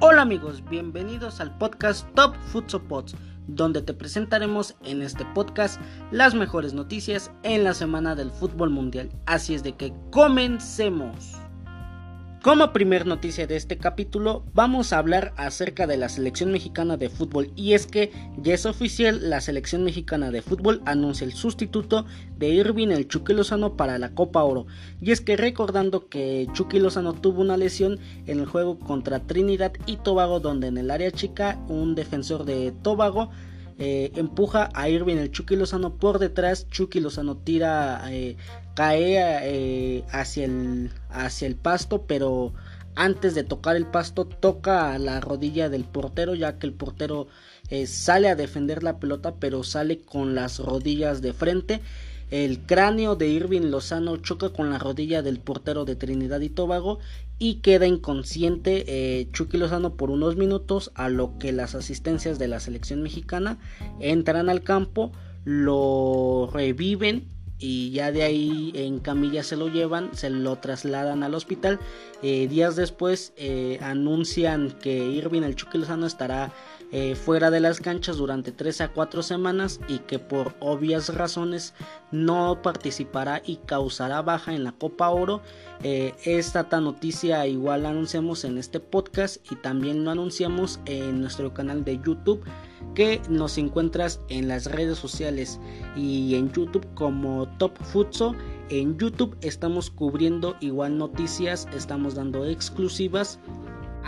Hola amigos, bienvenidos al podcast Top Futsal Pods, donde te presentaremos en este podcast las mejores noticias en la semana del fútbol mundial. Así es de que comencemos. Como primer noticia de este capítulo, vamos a hablar acerca de la selección mexicana de fútbol y es que ya es oficial, la selección mexicana de fútbol anuncia el sustituto de Irving el Chucky Lozano para la Copa Oro. Y es que recordando que Chucky Lozano tuvo una lesión en el juego contra Trinidad y Tobago donde en el área chica un defensor de Tobago eh, empuja a Irving el Chucky Lozano por detrás, Chucky Lozano tira eh, cae eh, hacia, el, hacia el pasto, pero antes de tocar el pasto toca la rodilla del portero, ya que el portero eh, sale a defender la pelota, pero sale con las rodillas de frente. El cráneo de Irving Lozano choca con la rodilla del portero de Trinidad y Tobago y queda inconsciente eh, Chucky Lozano por unos minutos, a lo que las asistencias de la selección mexicana entran al campo, lo reviven y ya de ahí en camilla se lo llevan, se lo trasladan al hospital. Eh, días después eh, anuncian que Irving el Chucky Lozano estará eh, fuera de las canchas durante 3 a 4 semanas y que por obvias razones no participará y causará baja en la Copa Oro. esta noticia igual la anunciamos en este podcast y también lo anunciamos en nuestro canal de YouTube que nos encuentras en las redes sociales y en YouTube como Top Futso. En YouTube estamos cubriendo igual noticias, estamos dando exclusivas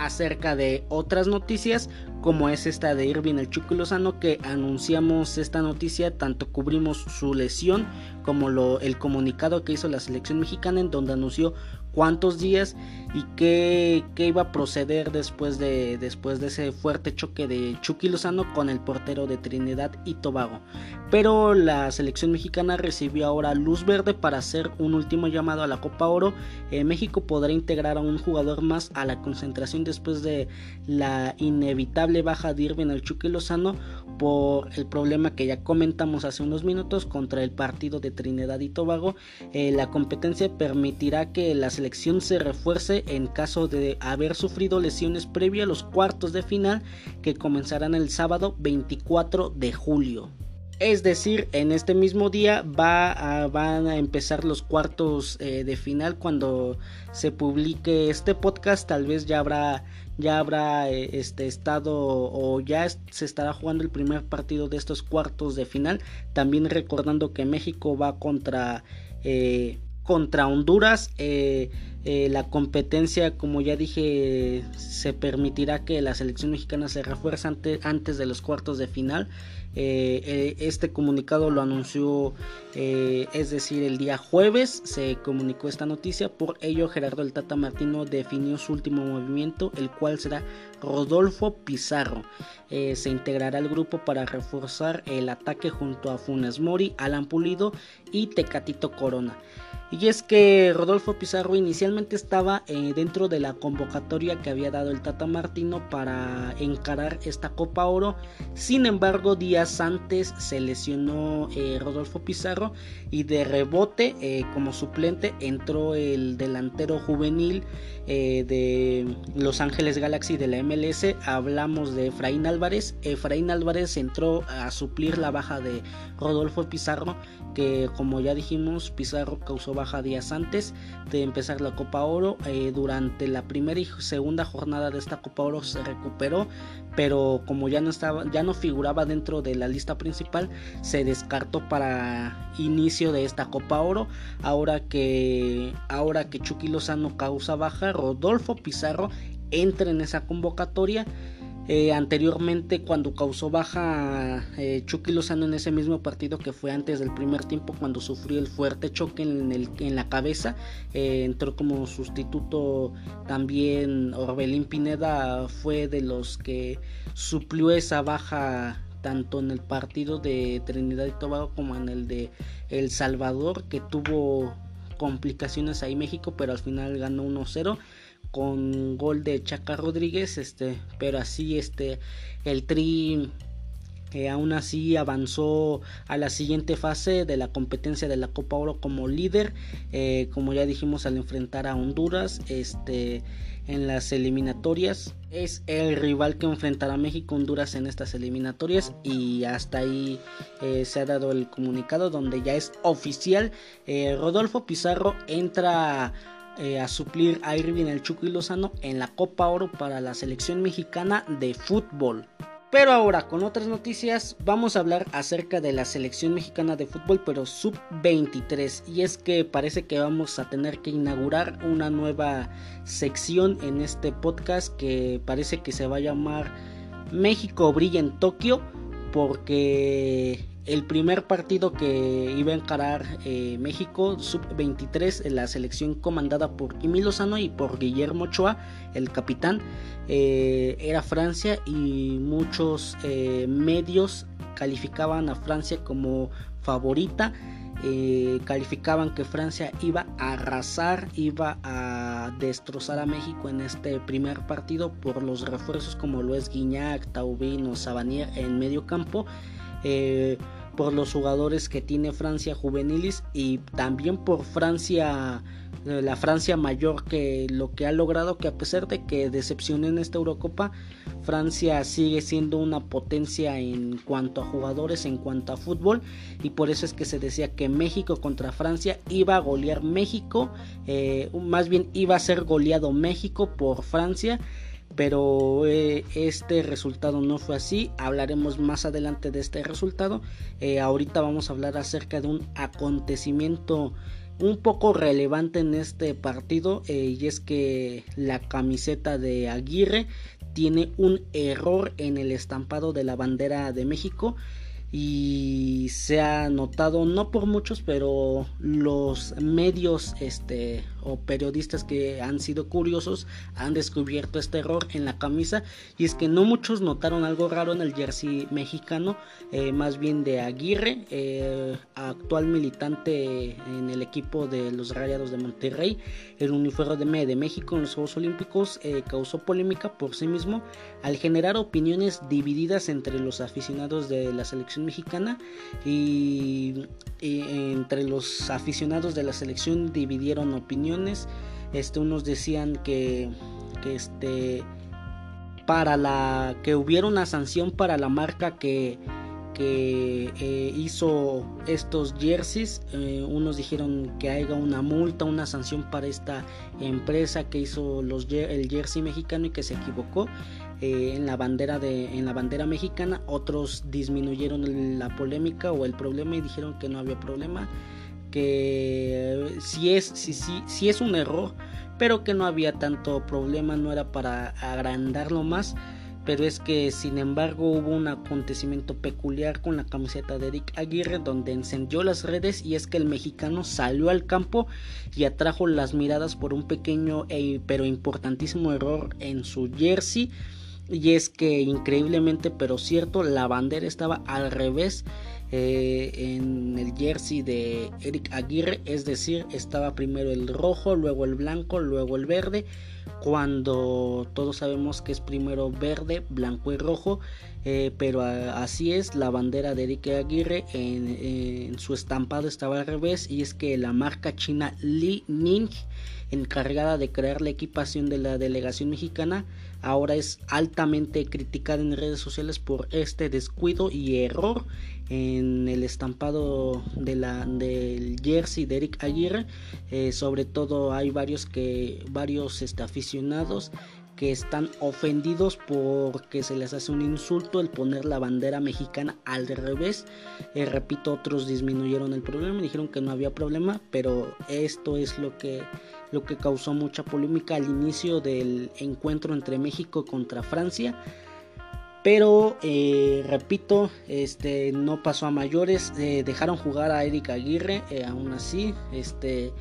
acerca de otras noticias como es esta de Irving el Chucky Lozano que anunciamos esta noticia tanto cubrimos su lesión como lo, el comunicado que hizo la selección mexicana en donde anunció cuántos días y qué, iba a proceder después de, después de ese fuerte choque de Chucky Lozano con el portero de Trinidad y Tobago. Pero la selección mexicana recibió ahora luz verde para hacer un último llamado a la Copa Oro. Eh, México podrá integrar a un jugador más a la concentración después de la inevitable baja de Irving al Chucky Lozano por el problema que ya comentamos hace unos minutos contra el partido de Trinidad y Tobago. Eh, la competencia permitirá que la se refuerce en caso de haber sufrido lesiones previo a los cuartos de final que comenzarán el sábado 24 de julio. Es decir, en este mismo día va a, van a empezar los cuartos eh, de final cuando se publique este podcast. Tal vez ya habrá ya habrá eh, este estado o ya se estará jugando el primer partido de estos cuartos de final. También recordando que México va contra eh, contra Honduras. Eh, eh, la competencia, como ya dije, se permitirá que la selección mexicana se refuerce antes de los cuartos de final. Eh, este comunicado lo anunció, es decir, el día jueves se comunicó esta noticia. Por ello, Gerardo el Tata Martino definió su último movimiento, el cual será Rodolfo Pizarro. se integrará al grupo para reforzar el ataque junto a Funes Mori, Alan Pulido y Tecatito Corona. Y es que Rodolfo Pizarro inicialmente estaba eh, dentro de la convocatoria que había dado el Tata Martino para encarar esta Copa Oro. Sin embargo, días antes se lesionó eh, Rodolfo Pizarro y de rebote eh, como suplente entró el delantero juvenil de Los Ángeles Galaxy de la MLS. Hablamos de Efraín Álvarez. Efraín Álvarez entró a suplir la baja de Rodolfo Pizarro, que como ya dijimos, Pizarro causó días antes de empezar la Copa Oro. Eh, durante la primera y segunda jornada de esta Copa Oro se recuperó, pero como ya no estaba, ya no figuraba dentro de la lista principal, se descartó para inicio de esta Copa Oro. Ahora que ahora que Chucky Lozano causa baja, Rodolfo Pizarro entra en esa convocatoria. Eh, anteriormente cuando causó baja eh, Chucky Lozano en ese mismo partido que fue antes del primer tiempo cuando sufrió el fuerte choque en, la cabeza eh, entró como sustituto también Orbelín Pineda fue de los que suplió esa baja tanto en el partido de Trinidad y Tobago como en el de El Salvador que tuvo complicaciones ahí México pero al final ganó 1-0 con gol de Chaca Rodríguez, este, pero así este el tri que aún así avanzó a la siguiente fase de la competencia de la Copa Oro como líder, eh, como ya dijimos al enfrentar a Honduras este, en las eliminatorias. Es el rival que enfrentará a México Honduras en estas eliminatorias y hasta ahí eh, se ha dado el comunicado donde ya es oficial. Eh, Rodolfo Pizarro entra a suplir a Irving El Chuco y Lozano en la Copa Oro para la selección mexicana de fútbol. Pero ahora con otras noticias vamos a hablar acerca de la selección mexicana de fútbol pero sub 23 y es que parece que vamos a tener que inaugurar una nueva sección en este podcast que parece que se va a llamar México brilla en Tokio porque el primer partido que iba a encarar eh, México, sub-23, la selección comandada por Kimi Lozano y por Guillermo Ochoa, el capitán, eh, era Francia y muchos eh, medios calificaban a Francia como favorita. calificaban que Francia iba a arrasar, iba a destrozar a México en este primer partido por los refuerzos como lo es Guiñac, Taubín o Sabanier en medio campo. Eh, por los jugadores que tiene Francia juvenilis y también por Francia eh, la Francia mayor que lo que ha logrado que a pesar de que decepcionó en esta Eurocopa Francia sigue siendo una potencia en cuanto a jugadores en cuanto a fútbol. Y por eso es que se decía que México contra Francia iba a golear México eh, más bien iba a ser goleado México por Francia pero eh, este resultado no fue así. Hablaremos más adelante de este resultado. Eh, ahorita vamos a hablar acerca de un acontecimiento un poco relevante en este partido eh, y es que la camiseta de Aguirre tiene un error en el estampado de la bandera de México. Y se ha notado no por muchos pero los medios este o periodistas que han sido curiosos han descubierto este error en la camisa. Y es que no muchos notaron algo raro en el jersey mexicano eh, más bien de Aguirre eh, actual militante en el equipo de los Rayados de Monterrey. El uniforme de México en los Juegos Olímpicos eh, causó polémica por sí mismo al generar opiniones divididas entre los aficionados de la selección mexicana y, entre los aficionados de la selección dividieron opiniones este unos decían que, que este para la que hubiera una sanción para la marca que que eh, hizo estos jerseys. Eh, unos dijeron que haya una multa, una sanción para esta empresa que hizo los, el jersey mexicano y que se equivocó. Eh, en la bandera de en la bandera mexicana otros disminuyeron la polémica o el problema y dijeron que no había problema que si es si, si, si es un error pero que no había tanto problema no era para agrandarlo más pero es que sin embargo hubo un acontecimiento peculiar con la camiseta de Eric Aguirre donde encendió las redes y es que el mexicano salió al campo y atrajo las miradas por un pequeño e, pero importantísimo error en su jersey y es que increíblemente pero cierto la bandera estaba al revés eh, en el jersey de Eric Aguirre es decir estaba primero el rojo luego el blanco luego el verde. Cuando todos sabemos que es primero verde blanco y rojo eh, pero así es la bandera de Eric Aguirre en, en, su estampado estaba al revés y es que la marca china Li Ning encargada de crear la equipación de la delegación mexicana ahora es altamente criticada en redes sociales por este descuido y error en el estampado de la, del jersey de Eric Aguirre. Eh, sobre todo hay varios que varios este, aficionados que están ofendidos porque se les hace un insulto el poner la bandera mexicana al revés. Eh, repito, otros disminuyeron el problema, dijeron que no había problema, pero esto es lo que, lo que causó mucha polémica al inicio del encuentro entre México contra Francia. Pero eh, repito, este no pasó a mayores. Eh, dejaron jugar a Eric Aguirre, aún así, este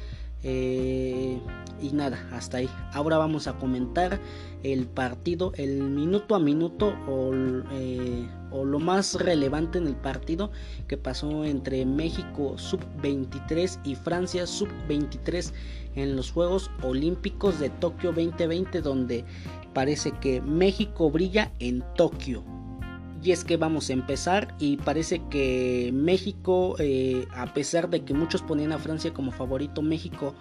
eh, y nada, hasta ahí. Ahora vamos a comentar el partido, el minuto a minuto o, eh, o lo más relevante en el partido que pasó entre México sub-23 y Francia sub-23 en los Juegos Olímpicos de Tokio 2020 donde parece que México brilla en Tokio. Y es que vamos a empezar y parece que México, eh, a pesar de que muchos ponían a Francia como favorito, México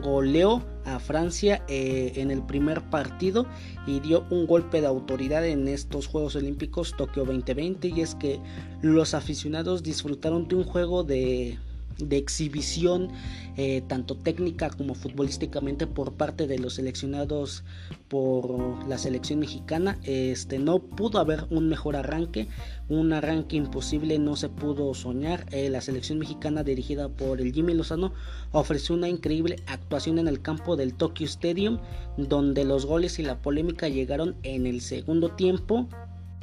goleó a Francia eh, en el primer partido y dio un golpe de autoridad en estos Juegos Olímpicos Tokio 2020 y es que los aficionados disfrutaron de un juego de de exhibición eh, tanto técnica como futbolísticamente por parte de los seleccionados por la selección mexicana este no pudo haber un mejor arranque un arranque imposible no se pudo soñar. Eh, la selección mexicana dirigida por el Jimmy Lozano ofreció una increíble actuación en el campo del Tokyo Stadium donde los goles y la polémica llegaron en el segundo tiempo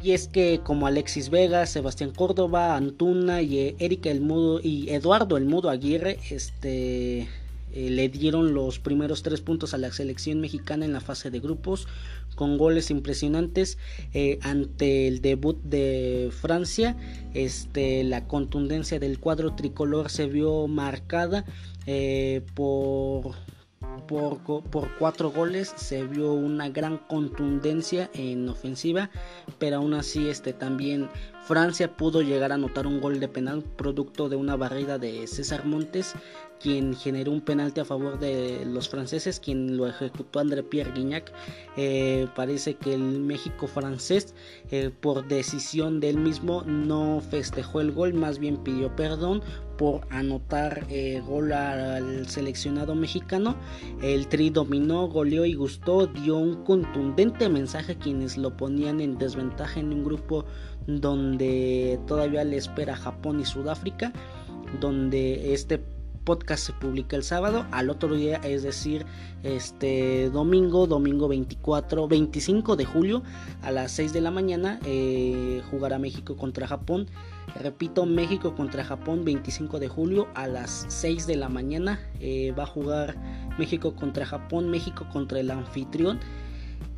y es que como Alexis Vega, Sebastián Córdoba, Antuna y eh, Erika El Mudo y Eduardo El Mudo Aguirre este, eh, le dieron los primeros tres puntos a la selección mexicana en la fase de grupos con goles impresionantes eh, ante el debut de Francia. Este, la contundencia del cuadro tricolor se vio marcada por por, por, cuatro goles se vio una gran contundencia en ofensiva pero aún así este también Francia pudo llegar a anotar un gol de penal producto de una barrida de César Montes quien generó un penalti a favor de los franceses, quien lo ejecutó André Pierre Guignac. Eh, parece que el México francés, eh, por decisión del mismo, no festejó el gol, más bien pidió perdón por anotar eh, gol al seleccionado mexicano. El Tri dominó, goleó y gustó, dio un contundente mensaje a quienes lo ponían en desventaja en un grupo donde todavía le espera Japón y Sudáfrica, donde este podcast se publica el sábado, al otro día, es decir, este domingo, domingo 24, 25 de julio a las 6 de la mañana eh, jugará México contra Japón. Repito, México contra Japón 25 de julio a las 6 de la mañana eh, va a jugar México contra Japón, México contra el anfitrión.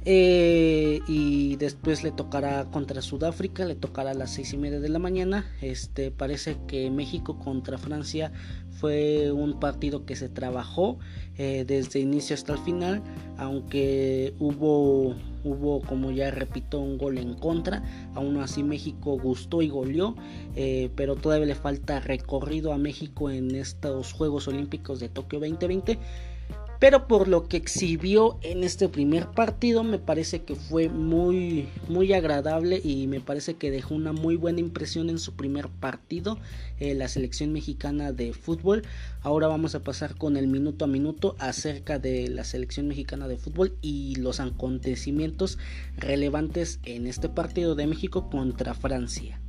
Eh, y después le tocará contra Sudáfrica, le tocará a las seis y media de la mañana. Este parece que México contra Francia fue un partido que se trabajó eh, desde inicio hasta el final, aunque hubo hubo como ya repito un gol en contra. Aún así México gustó y goleó, eh, pero todavía le falta recorrido a México en estos Juegos Olímpicos de Tokio 2020 pero por lo que exhibió en este primer partido me parece que fue muy muy agradable y me parece que dejó una muy buena impresión en su primer partido eh, la selección mexicana de fútbol. Ahora vamos a pasar con el minuto a minuto acerca de la selección mexicana de fútbol y los acontecimientos relevantes en este partido de México contra Francia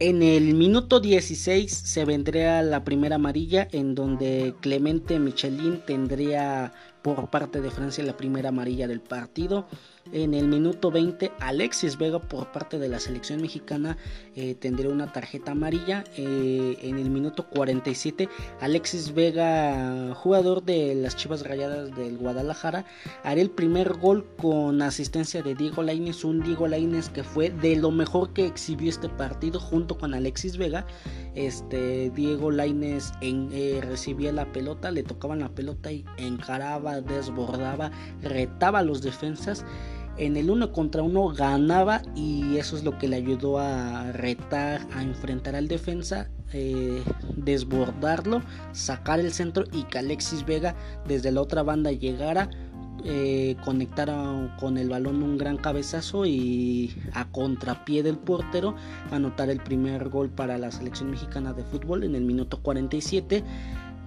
en el minuto 16 se vendría la primera amarilla en donde Clemente Michelin tendría por parte de Francia la primera amarilla del partido. En el minuto 20 Alexis Vega por parte de la selección mexicana eh, tendría una tarjeta amarilla. Eh, en el minuto 47 Alexis Vega, jugador de las Chivas Rayadas del Guadalajara, haría el primer gol con asistencia de Diego Lainez, un Diego Lainez que fue de lo mejor que exhibió este partido junto con Alexis Vega. Este Diego Lainez eh, recibía la pelota, le tocaban la pelota y encaraba, desbordaba, retaba a los defensas en el uno contra uno ganaba y eso es lo que le ayudó a retar, a enfrentar al defensa, eh, desbordarlo, sacar el centro y que Alexis Vega desde la otra banda llegara, eh, conectara con el balón un gran cabezazo y a contrapié del portero anotar el primer gol para la selección mexicana de fútbol en el minuto 47.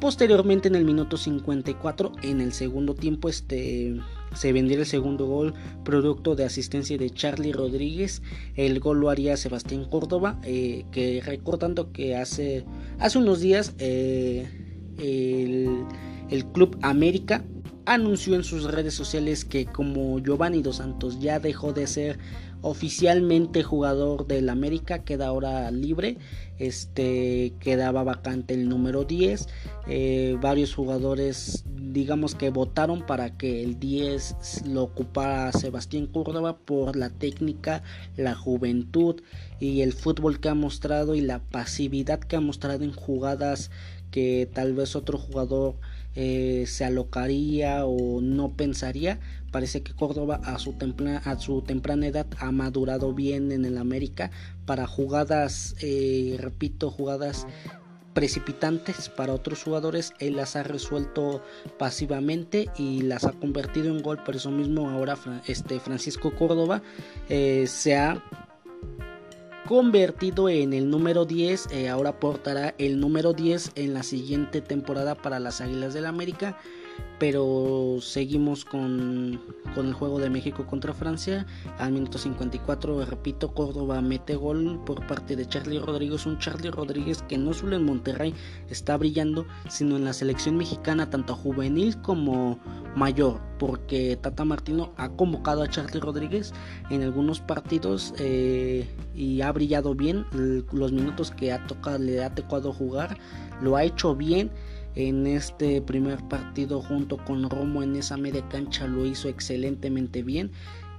Posteriormente en el minuto 54 en el segundo tiempo este se vendría el segundo gol producto de asistencia de Charlie Rodríguez. El gol lo haría Sebastián Córdoba, eh, que recordando que hace, hace unos días eh, el, el Club América anunció en sus redes sociales que como Giovanni Dos Santos ya dejó de ser oficialmente jugador del América, queda ahora libre. Este quedaba vacante el número 10. Eh, varios jugadores, digamos que votaron para que el 10 lo ocupara Sebastián Córdoba por la técnica, la juventud y el fútbol que ha mostrado y la pasividad que ha mostrado en jugadas que tal vez otro jugador eh, se alocaría o no pensaría. Parece que Córdoba a su, a su temprana edad ha madurado bien en el América para jugadas, eh, repito, jugadas precipitantes para otros jugadores, él las ha resuelto pasivamente y las ha convertido en gol, por eso mismo ahora este Francisco Córdoba eh, se ha convertido en el número 10, eh, ahora portará el número 10 en la siguiente temporada para las Águilas del América pero seguimos con, el juego de México contra Francia. Al minuto 54, repito, Córdoba mete gol por parte de Charlie Rodríguez. Un Charlie Rodríguez que no solo en Monterrey está brillando, sino en la selección mexicana, tanto juvenil como mayor. Porque Tata Martino ha convocado a Charlie Rodríguez en algunos partidos eh, y ha brillado bien. Los minutos que ha tocado, le ha tocado jugar, lo ha hecho bien en este primer partido junto con Romo en esa media cancha lo hizo excelentemente bien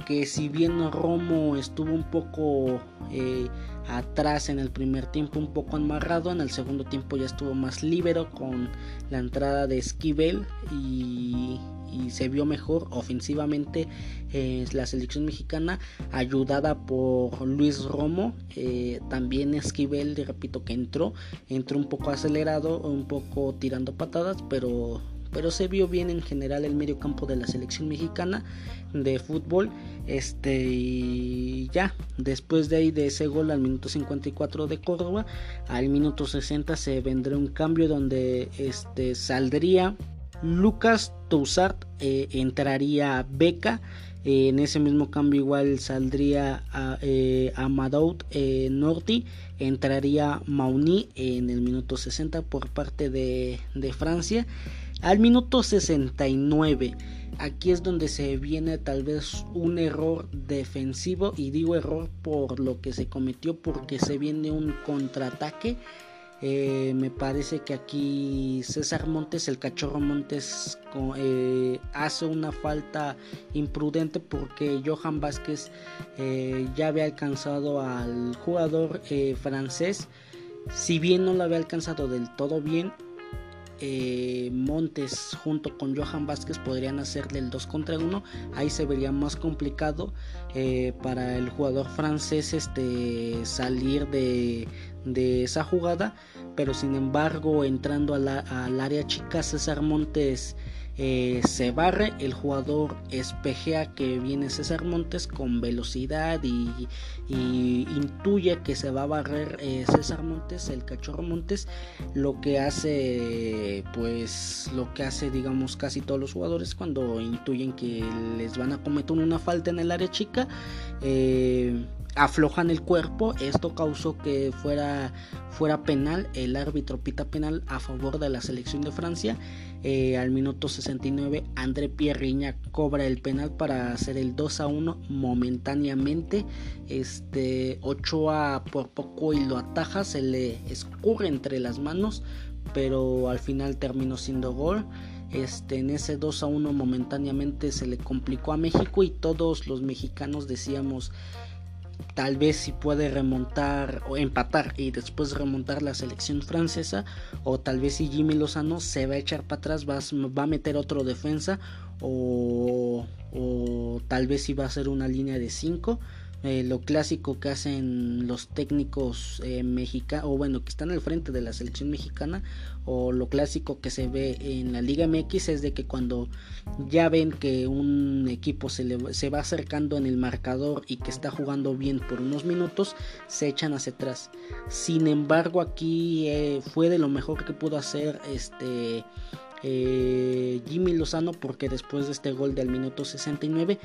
que si bien Romo estuvo un poco eh, atrás en el primer tiempo un poco amarrado en el segundo tiempo ya estuvo más libero con la entrada de Esquivel y y se vio mejor ofensivamente eh, la selección mexicana ayudada por Luis Romo eh, también Esquivel repito que entró entró un poco acelerado un poco tirando patadas pero pero se vio bien en general el medio campo de la selección mexicana de fútbol este y ya después de ahí de ese gol al minuto 54 de Córdoba al minuto 60 se vendrá un cambio donde este saldría Lucas Toussart eh, entraría Beca. En ese mismo cambio igual saldría a, eh, eh Norti. Entraría Mauni en el minuto 60 por parte de, de Francia. Al minuto 69 aquí es donde se viene tal vez un error defensivo y digo error por lo que se cometió porque se viene un contraataque eh, me parece que aquí César Montes, el cachorro Montes, eh, hace una falta imprudente porque Johan Vázquez eh, ya había alcanzado al jugador francés. Si bien no lo había alcanzado del todo bien, Montes junto con Johan Vázquez podrían hacerle el 2 contra 1 ahí se vería más complicado para el jugador francés este salir de, de esa jugada, pero sin embargo entrando al área chica César Montes eh, se barre, el jugador espejea que viene César Montes con velocidad y, intuye que se va a barrer eh, César Montes, el cachorro Montes, lo que hace pues lo que hace digamos casi todos los jugadores cuando intuyen que les van a cometer una falta en el área chica. Eh, aflojan el cuerpo. Esto causó que fuera, fuera penal. El árbitro pita penal a favor de la selección de Francia. Eh, al minuto 69, André Pierriña cobra el penal para hacer el 2 a 1 momentáneamente. Este Ochoa por poco y lo ataja, se le escurre entre las manos, pero al final terminó siendo gol. Este, en ese 2 a 1 momentáneamente se le complicó a México y todos los mexicanos decíamos tal vez si puede remontar o empatar y después remontar la selección francesa o tal vez si Jimmy Lozano se va a echar para atrás va, va a meter otro defensa o, o, tal vez si va a ser una línea de 5 eh, lo clásico que hacen los técnicos eh, mexicanos, o bueno, que están al frente de la selección mexicana, o lo clásico que se ve en la Liga MX es de que cuando ya ven que un equipo se, le, se va acercando en el marcador y que está jugando bien por unos minutos, se echan hacia atrás. Sin embargo, aquí eh, fue de lo mejor que pudo hacer este eh, Jimmy Lozano porque después de este gol del minuto 69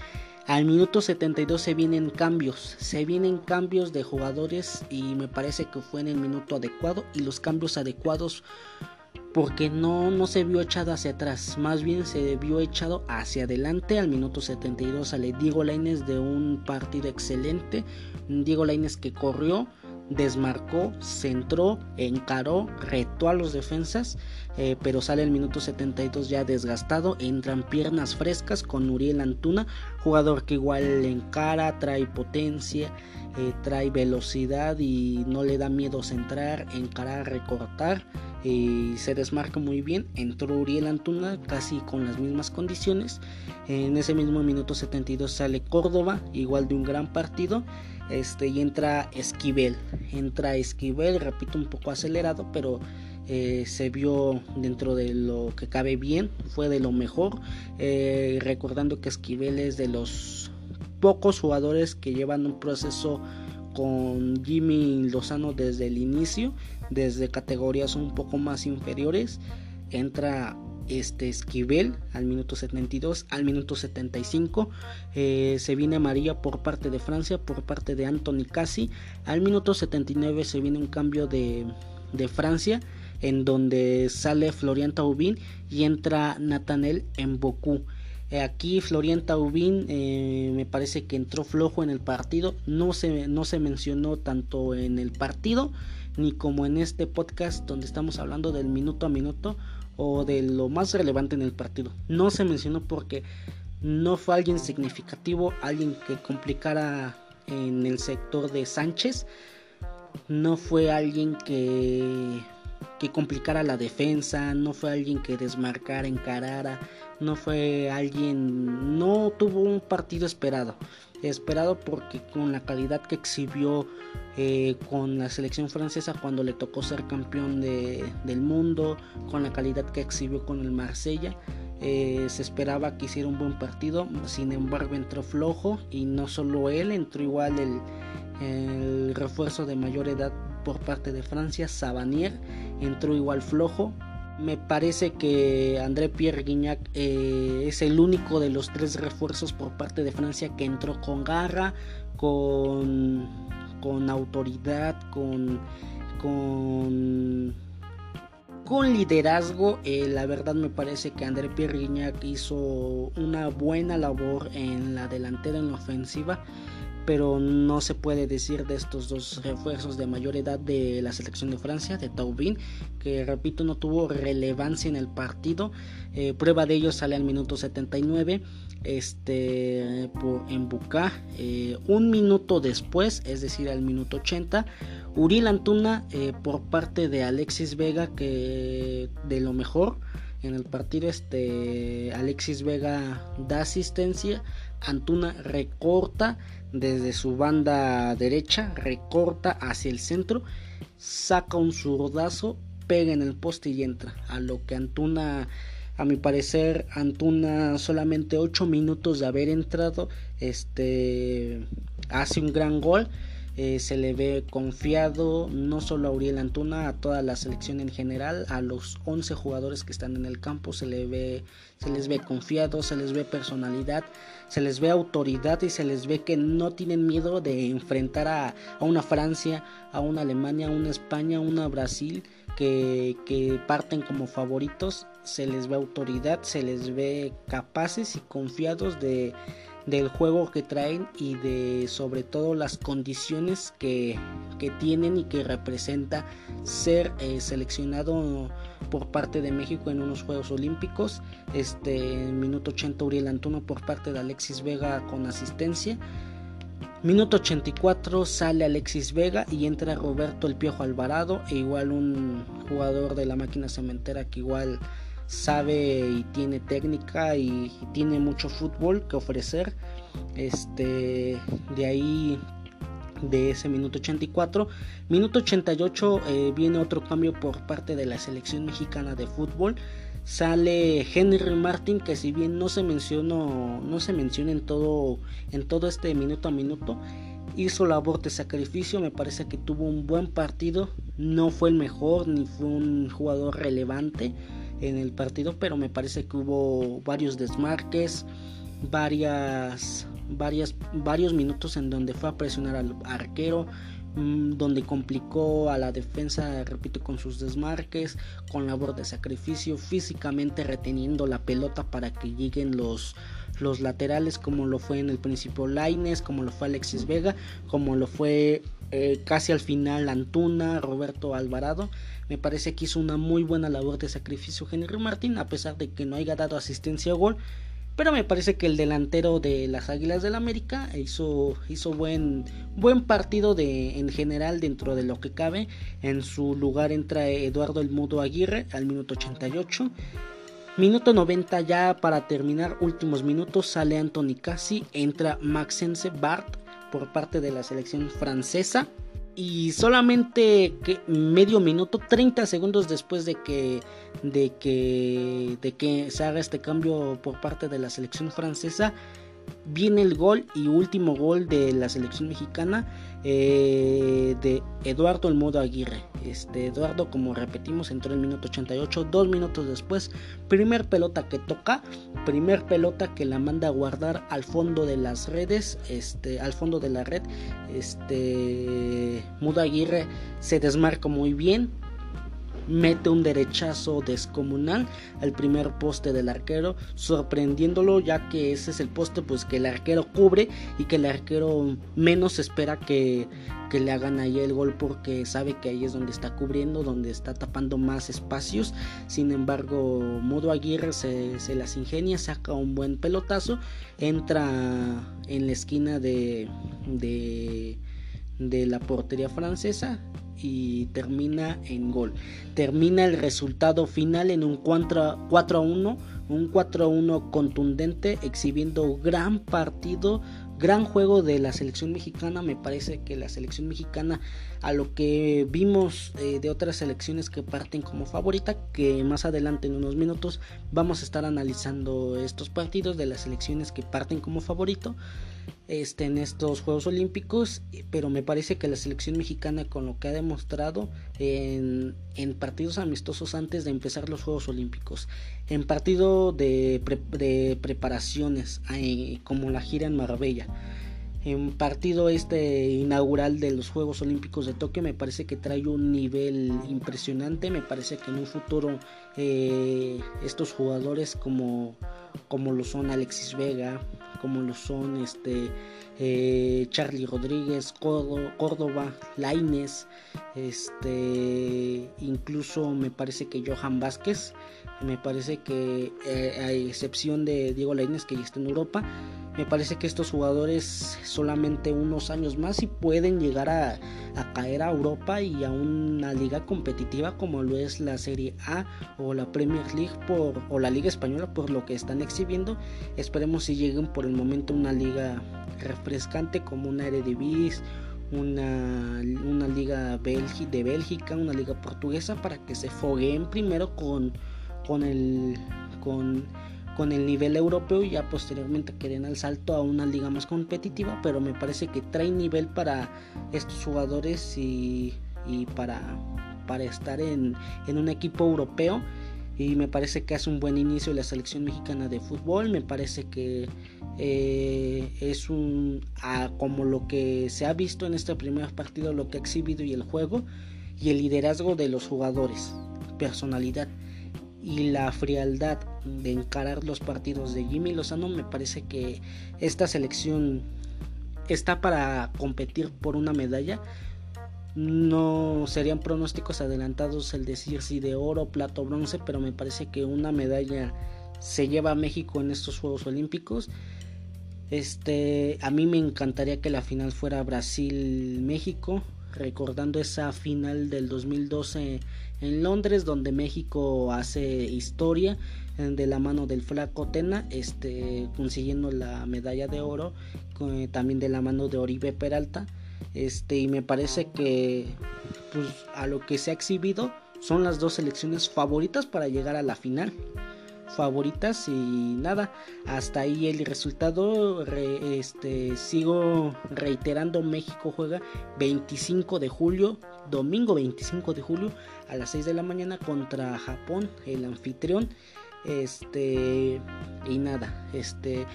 al minuto 72 se vienen cambios, se vienen cambios de jugadores y me parece que fue en el minuto adecuado y los cambios adecuados porque no, no se vio echado hacia atrás, más bien se vio echado hacia adelante. Al minuto 72 sale Diego Laines de un partido excelente, Diego Laines que corrió, desmarcó, centró, encaró, retó a los defensas, eh, pero sale el minuto 72 ya desgastado, entran piernas frescas con Uriel Antuna, jugador que igual encara, trae potencia, eh, trae velocidad y no le da miedo centrar, encarar, recortar. Y se desmarca muy bien. Entró Uriel Antuna casi con las mismas condiciones. En ese mismo minuto 72 sale Córdoba, igual de un gran partido este, y entra Esquivel. Entra Esquivel, repito, un poco acelerado, pero eh, se vio dentro de lo que cabe bien, fue de lo mejor. Eh, recordando que Esquivel es de los pocos jugadores que llevan un proceso con Jimmy Lozano desde el inicio, desde categorías un poco más inferiores. Entra este Esquivel al minuto 72, al minuto 75 eh, se viene María por parte de Francia, por parte de Anthony Cassi, al minuto 79 se viene un cambio de, de Francia en donde sale Florian Taubin y entra Nathaniel Mbokú. Eh, aquí Florian Taubin eh, me parece que entró flojo en el partido, no se, no se mencionó tanto en el partido ni como en este podcast donde estamos hablando del minuto a minuto o de lo más relevante en el partido. No se mencionó porque no fue alguien significativo, alguien que complicara en el sector de Sánchez. No fue alguien que, que complicara la defensa, no fue alguien que desmarcara, encarara, no fue alguien, no tuvo un partido esperado. Esperado porque con la calidad que exhibió eh, con la selección francesa cuando le tocó ser campeón del mundo, con la calidad que exhibió con el Marsella. Eh, se esperaba que hiciera un buen partido, sin embargo entró flojo y no solo él, entró igual el, refuerzo de mayor edad por parte de Francia, Savanier, entró igual flojo. Me parece que André Pierre Guignac eh, es el único de los tres refuerzos por parte de Francia que entró con garra, con con autoridad, con, con, liderazgo. Eh, la verdad me parece que André Pierre hizo una buena labor en la delantera, en la ofensiva pero no se puede decir de estos dos refuerzos de mayor edad de la selección de Francia, de Taubin, que repito no tuvo relevancia en el partido. Eh, prueba de ello sale al minuto 79 este, por, en Bucá. Eh, un minuto después, es decir, al minuto 80, Uriel Antuna eh, por parte de Alexis Vega, que de lo mejor en el partido, este, Alexis Vega da asistencia, Antuna recorta desde su banda derecha, recorta hacia el centro, saca un zurdazo, pega en el poste y entra. A lo que Antuna, a mi parecer, Antuna solamente 8 minutos de haber entrado, este hace un gran gol eh, se le ve confiado no solo a Uriel Antuna, a toda la selección en general, a los 11 jugadores que están en el campo, se, le ve, se les ve confiado, se les ve personalidad, se les ve autoridad y se les ve que no tienen miedo de enfrentar a, una Francia, a una Alemania, a una España, a una Brasil. Que, que, parten como favoritos, se les ve autoridad, se les ve capaces y confiados de, del juego que traen y de sobre todo las condiciones que, tienen y que representa ser eh, seleccionado por parte de México en unos Juegos Olímpicos. Este minuto 80 Uriel Antuno por parte de Alexis Vega con asistencia. Minuto 84 sale Alexis Vega y entra Roberto El Piojo Alvarado e igual un jugador de la máquina cementera que igual sabe y tiene técnica y, tiene mucho fútbol que ofrecer. Este, de ahí de ese minuto 84. Minuto 88 eh, viene otro cambio por parte de la selección mexicana de fútbol. Sale Henry Martin que si bien no se mencionó, no se menciona en todo, en todo este minuto a minuto, hizo labor de sacrificio, me parece que tuvo un buen partido, no fue el mejor ni fue un jugador relevante, en el partido, pero me parece que hubo varios desmarques, varias, varias, varios minutos en donde fue a presionar al arquero, mm, donde complicó a la defensa, repito, con sus desmarques, con labor de sacrificio, físicamente reteniendo la pelota para que lleguen los, los laterales como lo fue en el principio Laines, como lo fue Alexis Vega, como lo fue eh, casi al final Antuna, Roberto Alvarado. Me parece que hizo una muy buena labor de sacrificio Henry Martín, a pesar de que no haya dado asistencia a gol. Pero me parece que el delantero de las Águilas del América hizo, hizo buen, buen partido de, en general dentro de lo que cabe. En su lugar entra Eduardo El Mudo Aguirre al minuto 88. Minuto 90 ya para terminar, últimos minutos, sale Anthony Cassi, entra Maxence Bart por parte de la selección francesa. Y solamente que medio minuto, 30 segundos después de que, de que, de que se haga este cambio por parte de la selección francesa, viene el gol y último gol de la selección mexicana eh, de Eduardo El Modo Aguirre. Este Eduardo, como repetimos, entró en el minuto 88, dos minutos después, primer pelota que toca, primer pelota que la manda a guardar al fondo de las redes, este, al fondo de la red, este Modo Aguirre se desmarca muy bien, mete un derechazo descomunal al primer poste del arquero, sorprendiéndolo ya que ese es el poste pues que el arquero cubre y que el arquero menos espera que, que le hagan ahí el gol porque sabe que ahí es donde está cubriendo, donde está tapando más espacios. Sin embargo, Modo Aguirre se, se las ingenia, saca un buen pelotazo, entra en la esquina de, de, de la portería francesa y termina en gol. Termina el resultado final en un 4, 4 a 1, un 4 a 1 contundente, exhibiendo gran partido, gran juego de la selección mexicana. Me parece que la selección mexicana, a lo que vimos eh, de otras selecciones que parten como favorita, que más adelante en unos minutos vamos a estar analizando estos partidos de las selecciones que parten como favorito este, en estos Juegos Olímpicos, pero me parece que la selección mexicana con lo que ha demostrado en, en partidos amistosos antes de empezar los Juegos Olímpicos, en partido de, de preparaciones eh, como la gira en Marbella, en partido este inaugural de los Juegos Olímpicos de Tokio me parece que trae un nivel impresionante. Me parece que en un futuro eh, estos jugadores como como lo son Alexis Vega como lo son este eh, Charlie Rodríguez, Córdoba, Laines, este, incluso me parece que Johan Vázquez, me parece que eh, a excepción de Diego Laines que ya está en Europa, me parece que estos jugadores solamente unos años más y pueden llegar a, caer a Europa y a una liga competitiva como lo es la Serie A o la Premier League por, o la Liga Española por lo que están exhibiendo. Esperemos si lleguen por el momento una liga refrescante como una Eredivisie, una, una liga de Bélgica, una liga portuguesa para que se fogueen primero con, con, el, con, con el nivel europeo y ya posteriormente que den el salto a una liga más competitiva, pero me parece que trae nivel para estos jugadores y, y para, para estar en, en un equipo europeo y me parece que hace un buen inicio la selección mexicana de fútbol. Me parece que eh, es un como lo que se ha visto en este primer partido, lo que ha exhibido y el juego y el liderazgo de los jugadores, personalidad y la frialdad de encarar los partidos de Jimmy Lozano. Me parece que esta selección está para competir por una medalla no serían pronósticos adelantados el decir si de oro, plato, bronce, pero me parece que una medalla se lleva a México en estos Juegos Olímpicos. Este, a mí me encantaría que la final fuera Brasil-México, recordando esa final del 2012 en Londres, donde México hace historia de la mano del flaco Tena, este, consiguiendo la medalla de oro, también de la mano de Oribe Peralta este, y me parece que pues, a lo que se ha exhibido son las dos selecciones favoritas para llegar a la final. Favoritas y nada, hasta ahí el resultado. este, sigo reiterando: México juega 25 de julio, domingo 25 de julio a las 6 de la mañana contra Japón, el anfitrión. Este, y nada, este,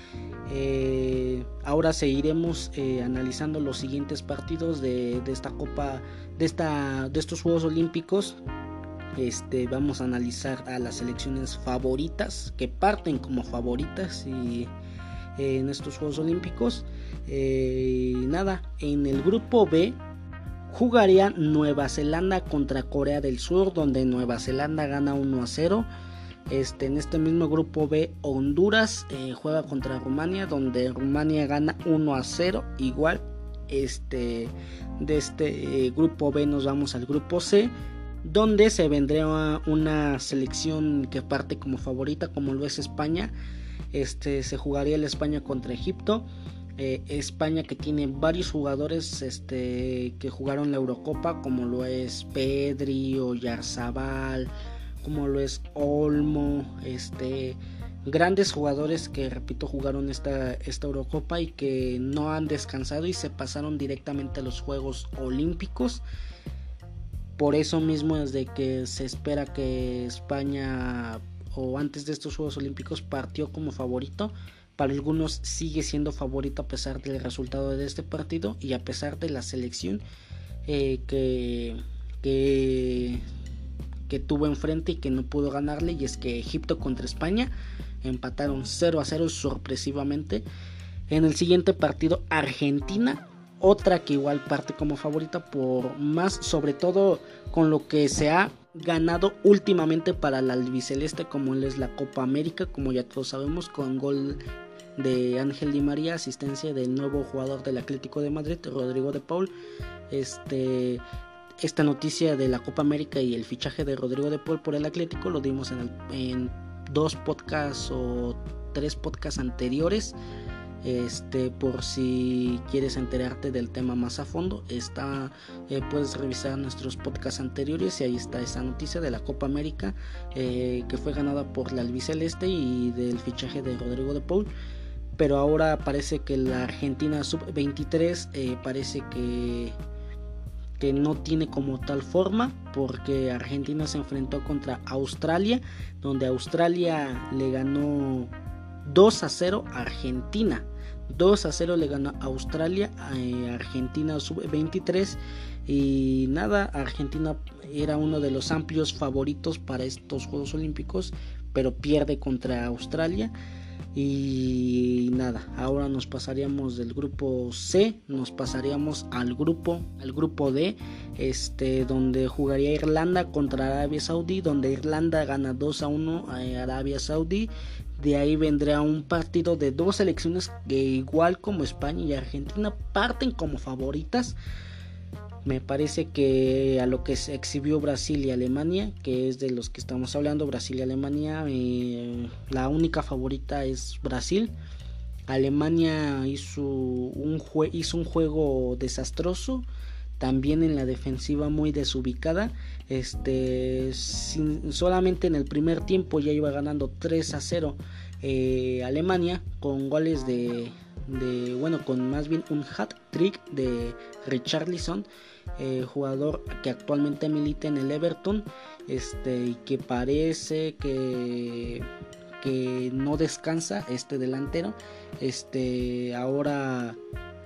eh, ahora seguiremos eh, analizando los siguientes partidos de, esta Copa, de, esta, de estos Juegos Olímpicos. Este, vamos a analizar a las selecciones favoritas que parten como favoritas y, en estos Juegos Olímpicos. y nada, en el grupo B jugaría Nueva Zelanda contra Corea del Sur, donde Nueva Zelanda gana 1 a 0. Este, en este mismo grupo B, Honduras eh, juega contra Rumania, donde Rumania gana 1 a 0. Igual, este, de este eh, grupo B nos vamos al grupo C, donde se vendría una selección que parte como favorita, como lo es España. Este, se jugaría el España contra Egipto. Eh, España que tiene varios jugadores este, que jugaron la Eurocopa, como lo es Pedri o Yarzabal, como lo es Olmo, este, grandes jugadores que repito jugaron esta, esta Eurocopa y que no han descansado y se pasaron directamente a los Juegos Olímpicos. Por eso mismo es de que se espera que España o antes de estos Juegos Olímpicos partió como favorito para algunos sigue siendo favorito a pesar del resultado de este partido y a pesar de la selección eh, que, que, que, tuvo enfrente y que no pudo ganarle. Y es que Egipto contra España empataron 0 a 0 sorpresivamente. En el siguiente partido Argentina, otra que igual parte como favorita por más sobre todo con lo que se ha ganado últimamente para la albiceleste como es la Copa América, como ya todos sabemos, con gol de Ángel Di María, asistencia del nuevo jugador del Atlético de Madrid, Rodrigo de Paul. Este, esta noticia de la Copa América y el fichaje de Rodrigo de Paul por el Atlético lo dimos en, en dos podcasts o tres podcasts anteriores. Este, por si quieres enterarte del tema más a fondo, eh, puedes revisar nuestros podcasts anteriores y ahí está esa noticia de la Copa América eh, que fue ganada por la albiceleste y del fichaje de Rodrigo de Paul. Pero ahora parece que la Argentina sub-23 eh, parece que, que no tiene como tal forma porque Argentina se enfrentó contra Australia donde Australia le ganó 2 a 0 a Argentina 2 a 0 le ganó a Australia eh, Argentina sub-23 y nada Argentina era uno de los amplios favoritos para estos Juegos Olímpicos pero pierde contra Australia y nada, ahora nos pasaríamos del grupo C, nos pasaríamos al grupo, al grupo D, este, donde jugaría Irlanda contra Arabia Saudí, donde Irlanda gana 2 a 1 a Arabia Saudí. De ahí vendrá un partido de dos selecciones que igual como España y Argentina parten como favoritas me parece que a lo que se exhibió Brasil y Alemania, que es de los que estamos hablando, Brasil y Alemania, eh, la única favorita es Brasil. Alemania hizo un, hizo un juego desastroso, también en la defensiva muy desubicada. Este, solamente en el primer tiempo ya iba ganando 3 a 0 eh, Alemania con goles de, bueno, con más bien un hat trick de Richarlison eh, jugador que actualmente milita en el Everton este, y que parece que, que no descansa este delantero. Este, ahora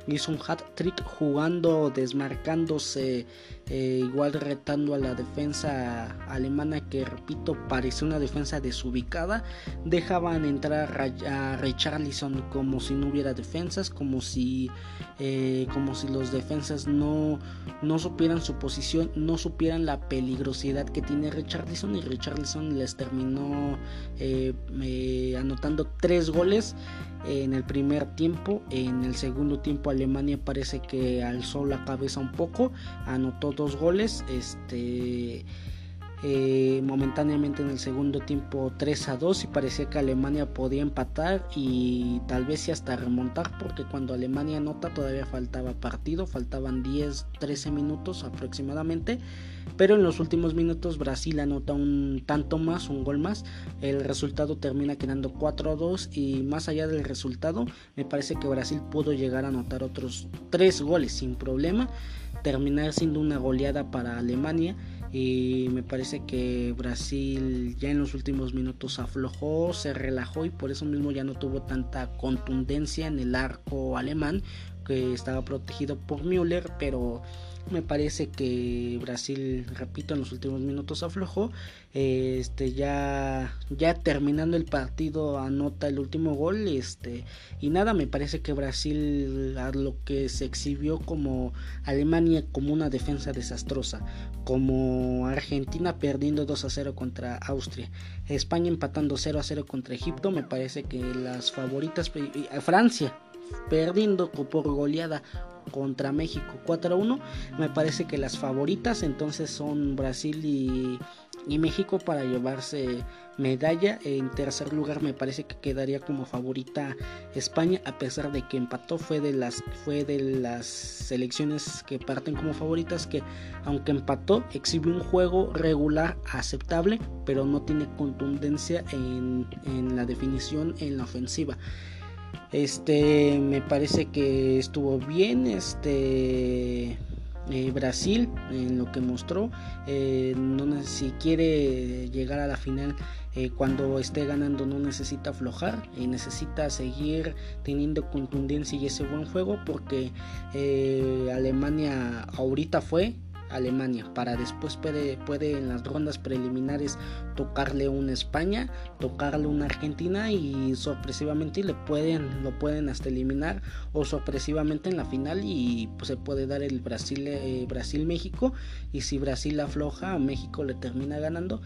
hizo un hat trick jugando, desmarcándose, eh, igual retando a la defensa alemana que repito pareció una defensa desubicada. Dejaban entrar a Richarlison como si no hubiera defensas, como si, eh, como si los defensas no, no supieran su posición, no supieran la peligrosidad que tiene Richarlison y Richarlison les terminó eh, anotando tres goles en el primer tiempo. En el segundo tiempo Alemania parece que alzó la cabeza un poco, anotó dos goles. Este eh, momentáneamente en el segundo tiempo 3 a 2 y parecía que Alemania podía empatar y tal vez y hasta remontar porque cuando Alemania anota todavía faltaba partido, faltaban 10, 13 minutos aproximadamente, pero en los últimos minutos Brasil anota un tanto más, un gol más, el resultado termina quedando 4 a 2 y más allá del resultado me parece que Brasil pudo llegar a anotar otros 3 goles sin problema, terminar siendo una goleada para Alemania. Y me parece que Brasil ya en los últimos minutos aflojó, se relajó y por eso mismo ya no tuvo tanta contundencia en el arco alemán que estaba protegido por Müller, pero Me parece que Brasil, repito, en los últimos minutos aflojó. Este ya ya terminando el partido anota el último gol, este y nada, me parece que Brasil a lo que se exhibió como Alemania como una defensa desastrosa, como Argentina perdiendo 2 a 0 contra Austria, España empatando 0 a 0 contra Egipto, me parece que las favoritas Francia perdiendo por goleada contra México 4-1. Me parece que las favoritas entonces son Brasil y, México para llevarse medalla. En tercer lugar me parece que quedaría como favorita España a pesar de que empató. Fue de las, fue de las selecciones que parten como favoritas que aunque empató exhibe un juego regular aceptable pero no tiene contundencia en, en la definición en la ofensiva. Este, me parece que estuvo bien. Este. Eh, Brasil en lo que mostró eh, no, si quiere llegar a la final eh, cuando esté ganando no necesita aflojar y necesita seguir teniendo contundencia y ese buen juego porque Alemania ahorita fue Alemania para después puede, puede en las rondas preliminares tocarle una España, tocarle una Argentina y sorpresivamente le pueden, lo pueden hasta eliminar o sorpresivamente en la final y pues, se puede dar el Brasil, eh, Brasil y si Brasil afloja México le termina ganando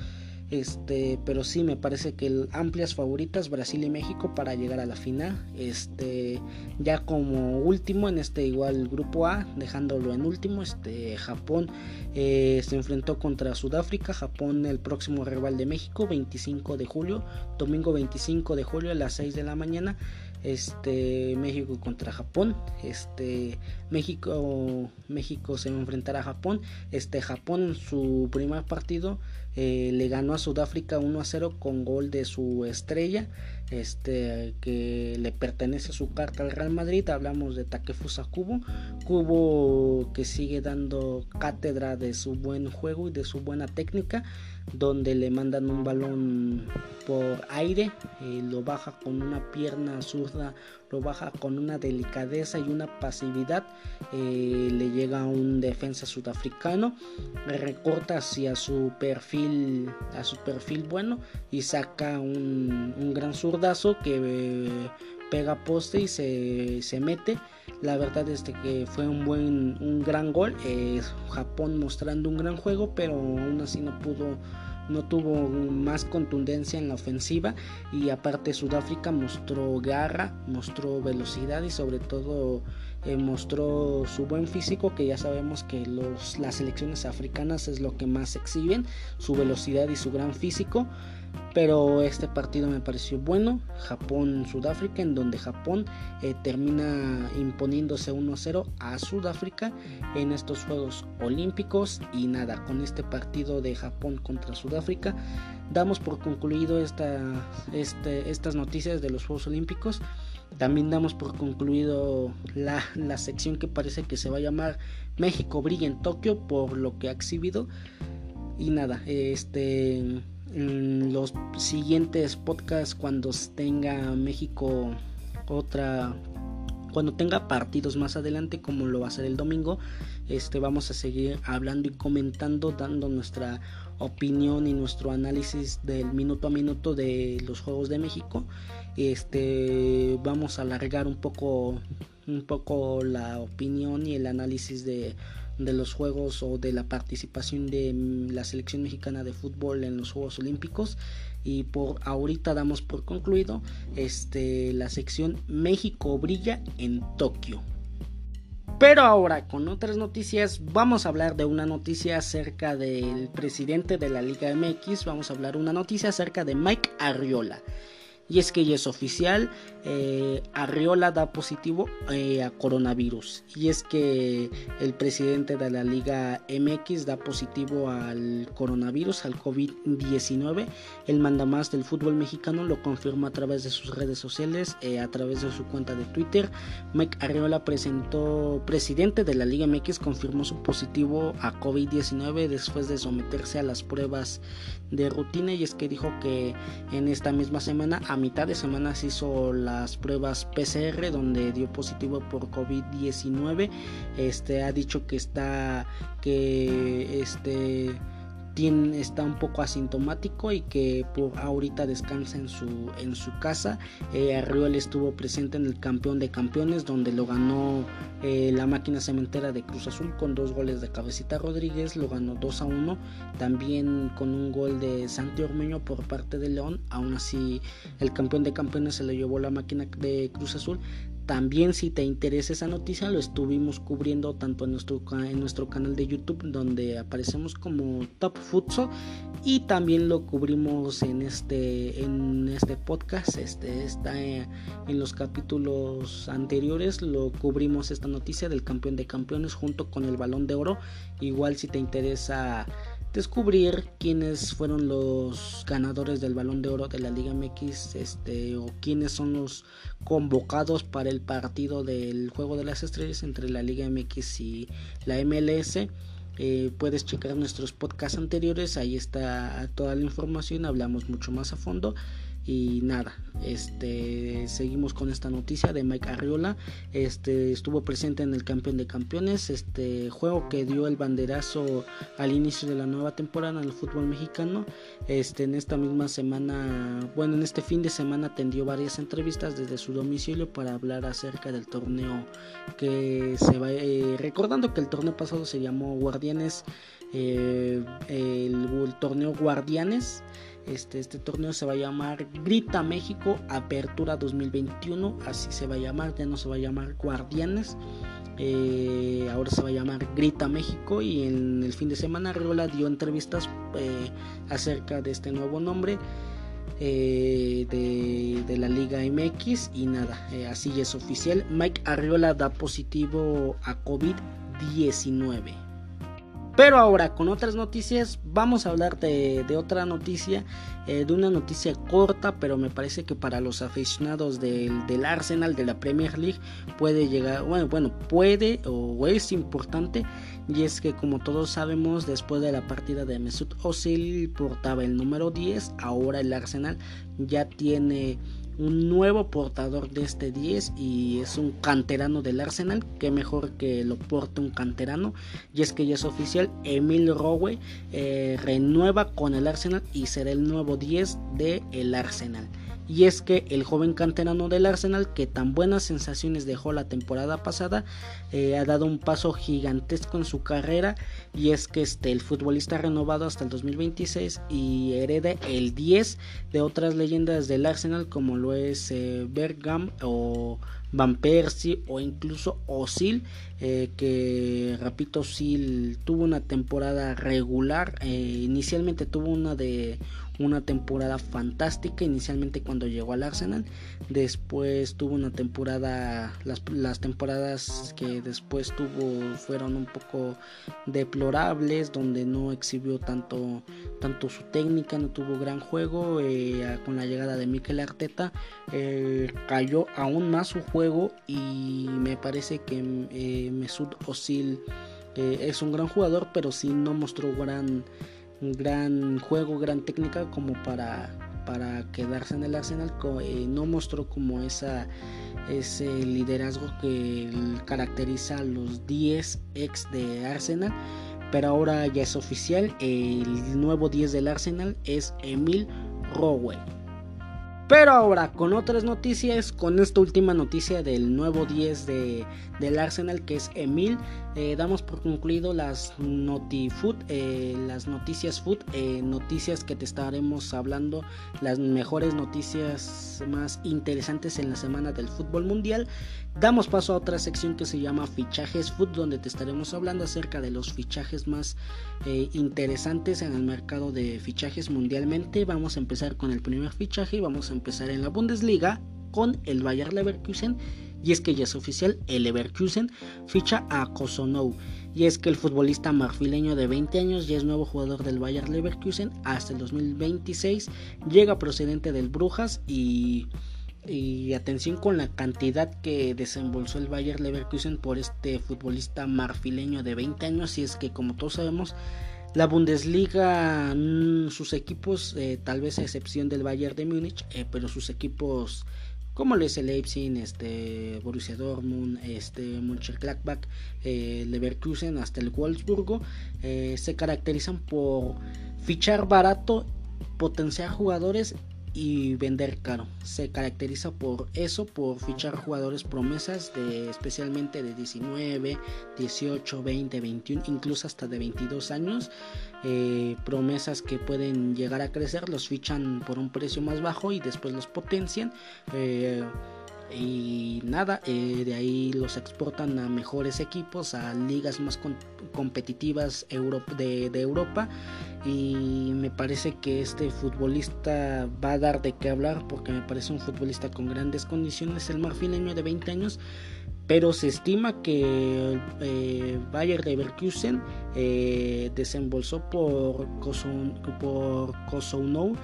este, pero sí me parece que amplias favoritas Brasil y México para llegar a la final. Este, ya como último en este igual grupo A, dejándolo en último, este Japón eh, se enfrentó contra Sudáfrica, Japón el próximo rival de México, 25 de julio, domingo 25 de julio a las 6 de la mañana este México contra Japón este México México se enfrentará a Japón este Japón en su primer partido eh, le ganó a Sudáfrica 1 a 0 con gol de su estrella este que le pertenece su carta al Real Madrid hablamos de Takefusa Kubo Kubo que sigue dando cátedra de su buen juego y de su buena técnica donde le mandan un balón por aire, eh, lo baja con una pierna zurda, lo baja con una delicadeza y una pasividad, eh, le llega un defensa sudafricano, recorta hacia su perfil, a su perfil bueno y saca un, un gran zurdazo que eh, pega poste y se, se, mete. La verdad es que fue un buen, un gran gol. Japón mostrando un gran juego, pero aún así no pudo no tuvo más contundencia en la ofensiva y aparte Sudáfrica mostró garra, mostró velocidad y sobre todo eh, mostró su buen físico que ya sabemos que los, las selecciones africanas es lo que más exhiben, su velocidad y su gran físico pero este partido me pareció bueno. Japón-Sudáfrica, en donde Japón eh, termina imponiéndose 1-0 a Sudáfrica en estos Juegos Olímpicos. Y nada, con este partido de Japón contra Sudáfrica, damos por concluido esta, este, estas noticias de los Juegos Olímpicos. También damos por concluido la, la sección que parece que se va a llamar México brilla en Tokio por lo que ha exhibido. Y nada, este en los siguientes podcasts cuando tenga México otra cuando tenga partidos más adelante como lo va a ser el domingo este vamos a seguir hablando y comentando dando nuestra opinión y nuestro análisis del minuto a minuto de los juegos de México. Este vamos a alargar un poco un poco la opinión y el análisis de de los Juegos o de la participación de mm, la selección mexicana de fútbol en los Juegos Olímpicos y por ahorita damos por concluido este la sección México brilla en Tokio. Pero ahora con otras noticias vamos a hablar de una noticia acerca del presidente de la Liga MX, vamos a hablar una noticia acerca de Mike Arriola. Y es que ya es oficial, eh, Arriola da positivo eh, a coronavirus. Y es que el presidente de la Liga MX da positivo al coronavirus, al COVID-19. El mandamás del fútbol mexicano lo confirmó a través de sus redes sociales, eh, a través de su cuenta de Twitter. Mike Arriola presentó, presidente de la Liga MX, confirmó su positivo a COVID-19 después de someterse a las pruebas de rutina. Y es que dijo que en esta misma semana a mitad de semana se hizo las pruebas PCR donde dio positivo por COVID-19. Este ha dicho que está que este está un poco asintomático y que por ahorita descansa en su, en su casa. Eh, Arriol estuvo presente en el campeón de campeones donde lo ganó eh, la máquina cementera de Cruz Azul con dos goles de Cabecita Rodríguez, lo ganó 2 a 1, también con un gol de Santi Ormeño por parte de León, aún así el campeón de campeones se lo llevó la máquina de Cruz Azul. También si te interesa esa noticia lo estuvimos cubriendo tanto en nuestro, en nuestro canal de YouTube donde aparecemos como Top Futsal y también lo cubrimos en este, en este podcast. Este está en los capítulos anteriores lo cubrimos esta noticia del campeón de campeones junto con el balón de oro. Igual si te interesa descubrir quiénes fueron los ganadores del Balón de Oro de la Liga MX, este, o quiénes son los convocados para el partido del Juego de las Estrellas entre la Liga MX y la MLS. Eh, puedes checar nuestros podcasts anteriores, ahí está toda la información, hablamos mucho más a fondo. Y nada, este seguimos con esta noticia de Mike Arriola. Este estuvo presente en el campeón de campeones, este juego que dio el banderazo al inicio de la nueva temporada en el fútbol mexicano. Este en esta misma semana, bueno, en este fin de semana atendió varias entrevistas desde su domicilio para hablar acerca del torneo que se va eh, recordando que el torneo pasado se llamó Guardianes eh, el torneo Guardianes este, este torneo se va a llamar Grita México Apertura 2021, así se va a llamar, ya no se va a llamar Guardianes. Eh, ahora se va a llamar Grita México y en el fin de semana Arriola dio entrevistas eh, acerca de este nuevo nombre eh, de, de, la Liga MX y nada, así es oficial. Mike Arriola da positivo a COVID-19. Pero ahora con otras noticias vamos a hablar de, otra noticia, eh, de una noticia corta, pero me parece que para los aficionados del, del, Arsenal de la Premier League puede llegar, bueno, bueno, puede o es importante, y es que como todos sabemos, después de la partida de Mesut Özil portaba el número 10, ahora el Arsenal ya tiene un nuevo portador de este 10 y es un canterano del Arsenal, que mejor que lo porte un canterano, y es que ya es oficial, Emil Rowe eh, renueva con el Arsenal y será el nuevo 10 del el Arsenal y es que el joven canterano del Arsenal que tan buenas sensaciones dejó la temporada pasada eh, ha dado un paso gigantesco en su carrera. Y es que este, el futbolista renovado hasta el 2026 y hereda el 10 de otras leyendas del Arsenal como lo es eh, Bergam o Van Persie o incluso Osil eh, que repito Osil tuvo una temporada regular inicialmente tuvo una de una temporada fantástica inicialmente cuando llegó al Arsenal después tuvo una temporada las, las temporadas que después tuvo fueron un poco deplorables donde no exhibió tanto tanto su técnica no tuvo gran juego eh, con la llegada de Mikel Arteta eh, cayó aún más su juego y me parece que eh, Mesut Özil es un gran jugador pero sí no mostró gran gran juego, gran técnica como para, para quedarse en el Arsenal. Eh, no mostró como esa, ese liderazgo que caracteriza a los 10 ex de Arsenal. Pero ahora ya es oficial, el nuevo 10 del Arsenal es Emil Rowe. Pero ahora con otras noticias, con esta última noticia del nuevo 10 de, del Arsenal que es Emil, eh, damos por concluido las Notifood, eh, las noticias food, eh, noticias que te estaremos hablando, las mejores noticias más interesantes en la semana del fútbol mundial. Damos paso a otra sección que se llama Fichajes Food, donde te estaremos hablando acerca de los fichajes más eh, interesantes en el mercado de fichajes mundialmente. Vamos a empezar con el primer fichaje y vamos a empezar en la Bundesliga con el Bayer Leverkusen. Y es que ya es oficial, el Leverkusen ficha a Kosonou. Y es que el futbolista marfileño de 20 años ya es nuevo jugador del Bayer Leverkusen hasta el 2026. Llega procedente del Brujas y y atención con la cantidad que desembolsó el Bayer Leverkusen por este futbolista marfileño de 20 años. Y es que, como todos sabemos, La Bundesliga, mm, sus equipos, eh, tal vez a excepción del Bayern de Múnich, eh, pero sus equipos como lo es el Leipzig, este, Borussia Dortmund, este, Mönchengladbach, eh, Leverkusen, hasta el Wolfsburgo, se caracterizan por fichar barato, potenciar jugadores y vender caro. Se caracteriza por eso, por fichar jugadores promesas de especialmente de 19, 18, 20, 21, incluso hasta de 22 años. Eh, promesas que pueden llegar a crecer, los fichan por un precio más bajo y después los potencian. Eh, y nada, eh, de ahí los exportan a mejores equipos, a ligas más competitivas de, de, Europa y me parece que este futbolista va a dar de qué hablar porque me parece un futbolista con grandes condiciones, el marfileño de 20 años, pero se estima que eh, Bayer Leverkusen eh, desembolsó por, por Kosounou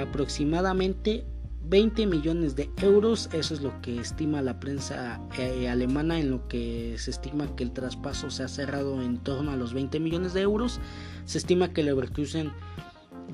aproximadamente 20 millones de euros, eso es lo que estima la prensa eh, alemana, en lo que se estima que el traspaso se ha cerrado en torno a los 20 millones de euros. Se estima que Leverkusen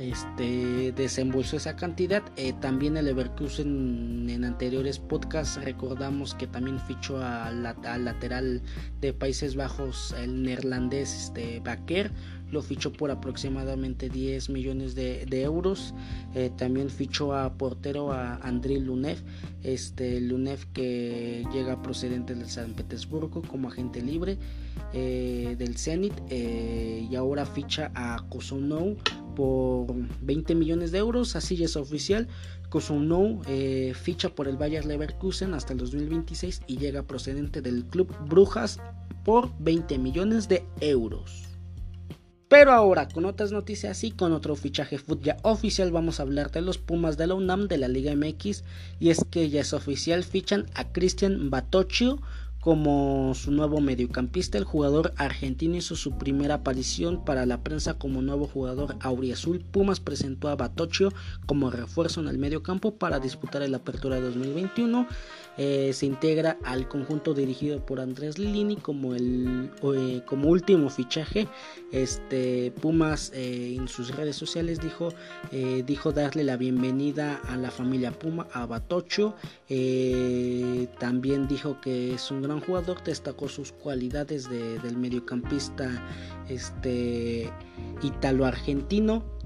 este, desembolsó esa cantidad. Eh, también el Leverkusen en anteriores podcasts recordamos que también fichó al, lateral de Países Bajos, el neerlandés este, Baker lo fichó por aproximadamente 10 millones de, euros. Eh, también fichó a portero a Andriy Lunev, este Lunev que llega procedente del San Petersburgo como agente libre eh, del Zenit y ahora ficha a Kosounou por 20 millones de euros, así ya es oficial. Kosounou ficha por el Bayer Leverkusen hasta el 2026 y llega procedente del club Brujas por 20 millones de euros. Pero ahora con otras noticias y con otro fichaje ya oficial vamos a hablar de los Pumas de la UNAM de la Liga MX y es que ya es oficial fichan a Cristian Batocchio como su nuevo mediocampista. El jugador argentino hizo su primera aparición para la prensa como nuevo jugador auriazul. Pumas presentó a Batocchio como refuerzo en el mediocampo para disputar el Apertura 2021. Eh, se integra al conjunto dirigido por Andrés Lilini como el eh, como último fichaje. Este Pumas eh, en sus redes sociales dijo dijo darle la bienvenida a la familia Puma a Batocchio. también dijo que es un gran jugador, destacó sus cualidades del mediocampista este italo-argentino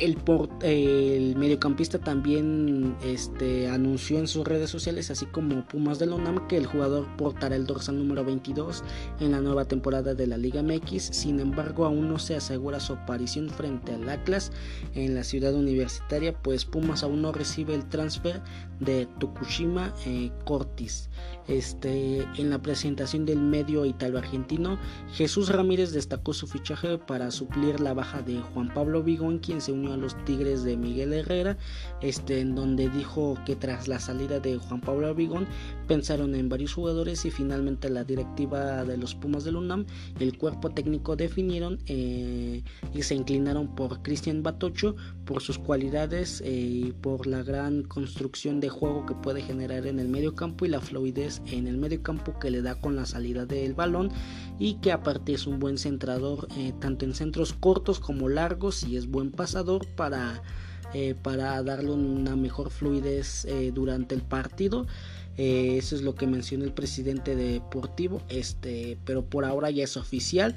el, el, mediocampista también este, anunció en sus redes sociales, así como Pumas de la que el jugador portará el dorsal número 22 en la nueva temporada de la Liga MX. Sin embargo, aún no se asegura su aparición frente al Atlas en la ciudad universitaria, pues Pumas aún no recibe el transfer de Tokushima eh, Cortis. Este, en la presentación del medio italo-argentino, Jesús Ramírez destacó su fichaje para suplir la baja de Juan Pablo Vigón, quien se unió a los Tigres de Miguel Herrera, este, en donde dijo que tras la salida de Juan Pablo Vigón pensaron en varios jugadores y finalmente la directiva de los Pumas del UNAM y el cuerpo técnico definieron eh, y se inclinaron por Cristian Batocho por sus cualidades eh, y por la gran construcción de juego que puede generar en el medio campo y la fluidez en el medio campo que le da con la salida del balón y que aparte es un buen centrador eh, tanto en centros cortos como largos y es buen pasador para, eh, para darle una mejor fluidez eh, durante el partido. eso es lo que menciona el presidente deportivo. Este, pero por ahora ya es oficial.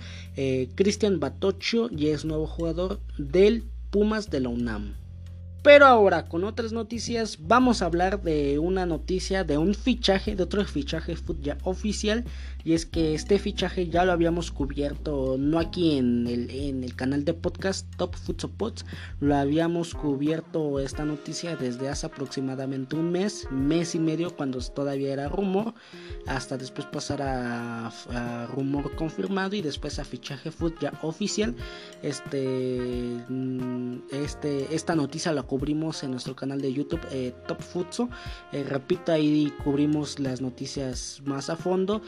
Cristian Batocho ya es nuevo jugador del Pumas de la UNAM. Pero ahora con otras noticias vamos a hablar de una noticia de un fichaje, de otro fichaje oficial y es que este fichaje ya lo habíamos cubierto no aquí en el, en el canal de podcast Top Pots, lo habíamos cubierto esta noticia desde hace aproximadamente un mes, mes y medio cuando todavía era rumor, hasta después pasar a, rumor confirmado y después a fichaje foot ya oficial. Este, mm, este, esta noticia la cubrimos en nuestro canal de YouTube eh, Top Futso. Eh, repito, ahí cubrimos las noticias más a fondo,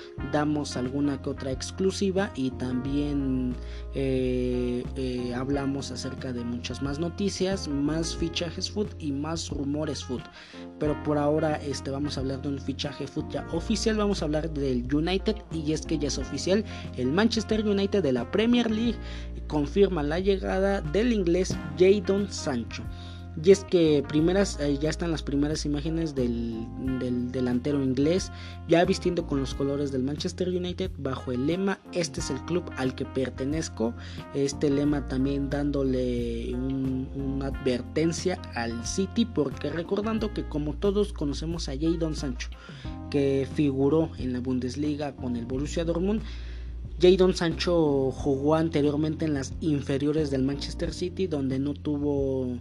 alguna que otra exclusiva y también hablamos acerca de muchas más noticias, más fichajes food y más rumores food. Pero por ahora este, vamos a hablar de un fichaje food ya oficial, vamos a hablar del United y es que ya es oficial, el Manchester United de la Premier League confirma la llegada del inglés Jadon Sancho. Y es que primeras, ya están las primeras imágenes del, delantero inglés, ya vistiendo con los colores del Manchester United bajo el lema, este es el club al que pertenezco. Este lema también dándole una advertencia al City, porque recordando que como todos conocemos a Jadon Sancho, que figuró en la Bundesliga con el Borussia Dortmund, Jadon Sancho jugó anteriormente en las inferiores del Manchester City, donde no tuvo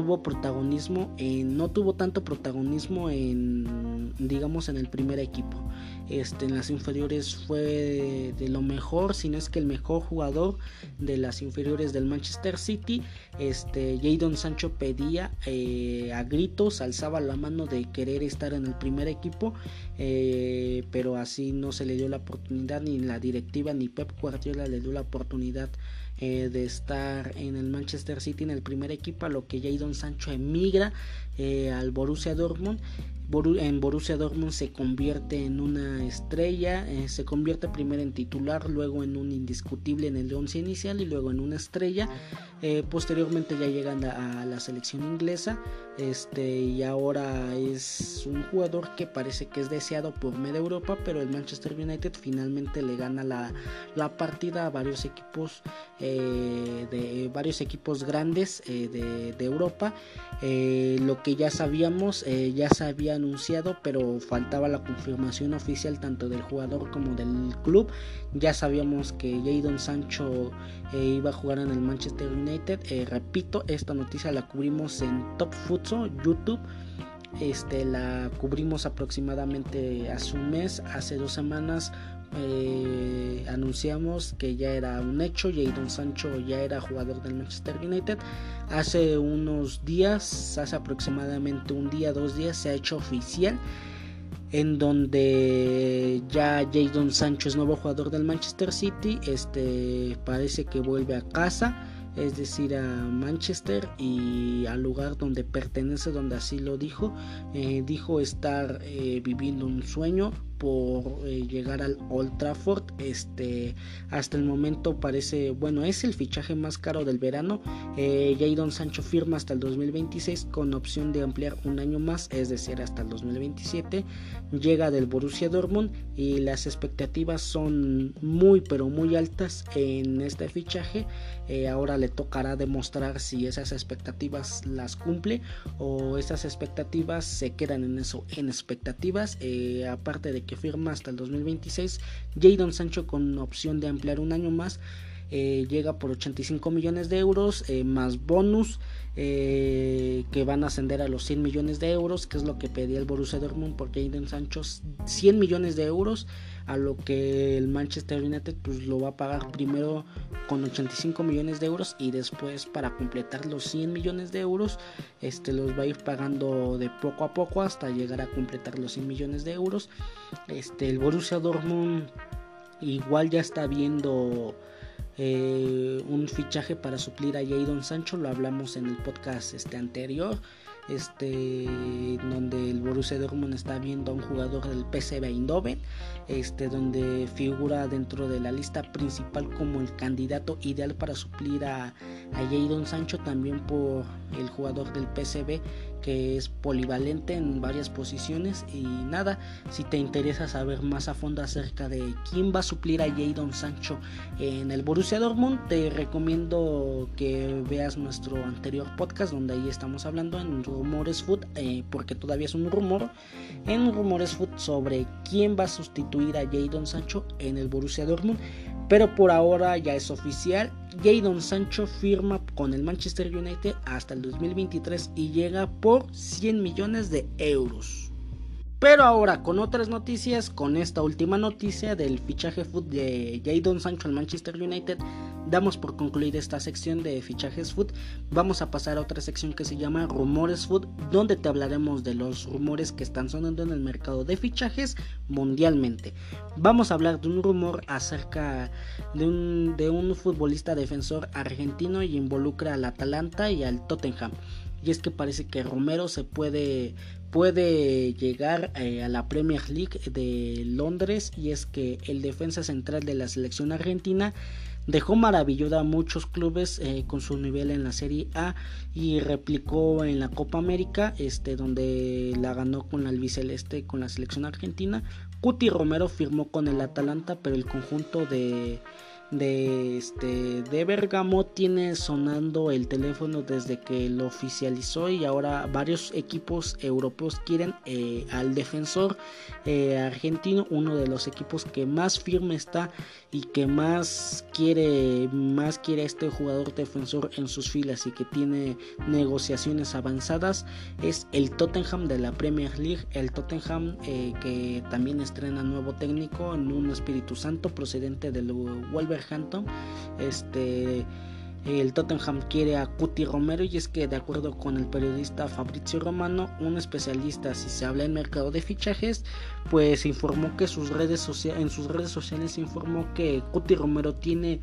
tuvo protagonismo, no tuvo tanto protagonismo en, digamos, en el primer equipo. Este, en las inferiores fue de, lo mejor, si no es que el mejor jugador de las inferiores del Manchester City. Este, Jadon Sancho pedía eh, a gritos, alzaba la mano de querer estar en el primer equipo, eh, pero así no se le dio la oportunidad, ni la directiva ni Pep Guardiola le dio la oportunidad eh, de estar en el Manchester City en el primer equipo, a lo que Jadon Sancho emigra eh, al Borussia Dortmund en Borussia Dortmund se convierte en una estrella, eh, se convierte primero en titular, luego en un indiscutible en el 11 inicial y luego en una estrella. Eh, posteriormente ya llegan a, la selección inglesa este, y ahora es un jugador que parece que es deseado por media Europa, pero el Manchester United finalmente le gana la, partida a varios equipos de varios equipos grandes de, de, Europa. lo que ya sabíamos, ya sabían anunciado, pero faltaba la confirmación oficial tanto del jugador como del club. Ya sabíamos que Jadon Sancho eh, iba a jugar en el Manchester United. Eh, repito, esta noticia la cubrimos en Top Futsal YouTube. Este, la cubrimos aproximadamente hace un mes, hace dos semanas eh, anunciamos que ya era un hecho, Jadon Sancho ya era jugador del Manchester United. Hace unos días, hace aproximadamente un día, dos días, se ha hecho oficial en donde ya Jadon Sancho es nuevo jugador del Manchester City. Este parece que vuelve a casa es decir, a Manchester y al lugar donde pertenece, donde así lo dijo. Eh, dijo estar eh, viviendo un sueño, por eh, llegar al Old Trafford. Este, hasta el momento parece, bueno, es el fichaje más caro del verano. Eh, Jadon Sancho firma hasta el 2026 con opción de ampliar un año más, es decir, hasta el 2027. Llega del Borussia Dortmund y las expectativas son muy, pero muy altas en este fichaje. Eh, ahora le tocará demostrar si esas expectativas las cumple o esas expectativas se quedan en eso, en expectativas. aparte de que que firma hasta el 2026. Jadon Sancho con opción de ampliar un año más. Eh, llega por 85 millones de euros eh, más bonus eh, que van a ascender a los 100 millones de euros que es lo que pedía el Borussia Dortmund por Jadon Sancho 100 millones de euros a lo que el Manchester United pues lo va a pagar primero con 85 millones de euros y después para completar los 100 millones de euros este los va a ir pagando de poco a poco hasta llegar a completar los 100 millones de euros. Este el Borussia Dortmund igual ya está viendo eh, un fichaje para suplir a Jadon Sancho, lo hablamos en el podcast este anterior, este donde el Borussia Dortmund está viendo a un jugador del PSV Eindhoven, este donde figura dentro de la lista principal como el candidato ideal para suplir a, a Jadon Sancho también por el jugador del PSV que es polivalente en varias posiciones y nada, si te interesa saber más a fondo acerca de quién va a suplir a Jadon Sancho en el Borussia Dortmund, te recomiendo que veas nuestro anterior podcast donde ahí estamos hablando en Rumores Food, eh, porque todavía es un rumor, en Rumores Food sobre quién va a sustituir a Jadon Sancho en el Borussia Dortmund. Pero por ahora ya es oficial. Jadon Sancho firma con el Manchester United hasta el 2023 y llega por 100 millones de euros. Pero ahora con otras noticias, con esta última noticia del fichaje food de Jadon Sancho al Manchester United, damos por concluir esta sección de fichajes food. Vamos a pasar a otra sección que se llama rumores food, donde te hablaremos de los rumores que están sonando en el mercado de fichajes mundialmente. Vamos a hablar de un rumor acerca de un, de un futbolista defensor argentino y involucra al Atalanta y al Tottenham y es que parece que Romero se puede puede llegar eh, a la Premier League de Londres y es que el defensa central de la selección argentina dejó maravillada a muchos clubes eh, con su nivel en la Serie A y replicó en la Copa América este donde la ganó con la albiceleste con la selección argentina. Cuti Romero firmó con el Atalanta pero el conjunto de de este de Bergamo tiene sonando el teléfono desde que lo oficializó y ahora varios equipos europeos quieren eh, al defensor eh, argentino uno de los equipos que más firme está y que más quiere más quiere este jugador defensor en sus filas y que tiene negociaciones avanzadas es el Tottenham de la Premier League el Tottenham eh, que también estrena nuevo técnico en un Espíritu Santo procedente del Wolverhampton este, el Tottenham quiere a Cuti Romero y es que de acuerdo con el periodista Fabrizio Romano, un especialista si se habla en mercado de fichajes, pues informó que sus redes en sus redes sociales informó que Cuti Romero tiene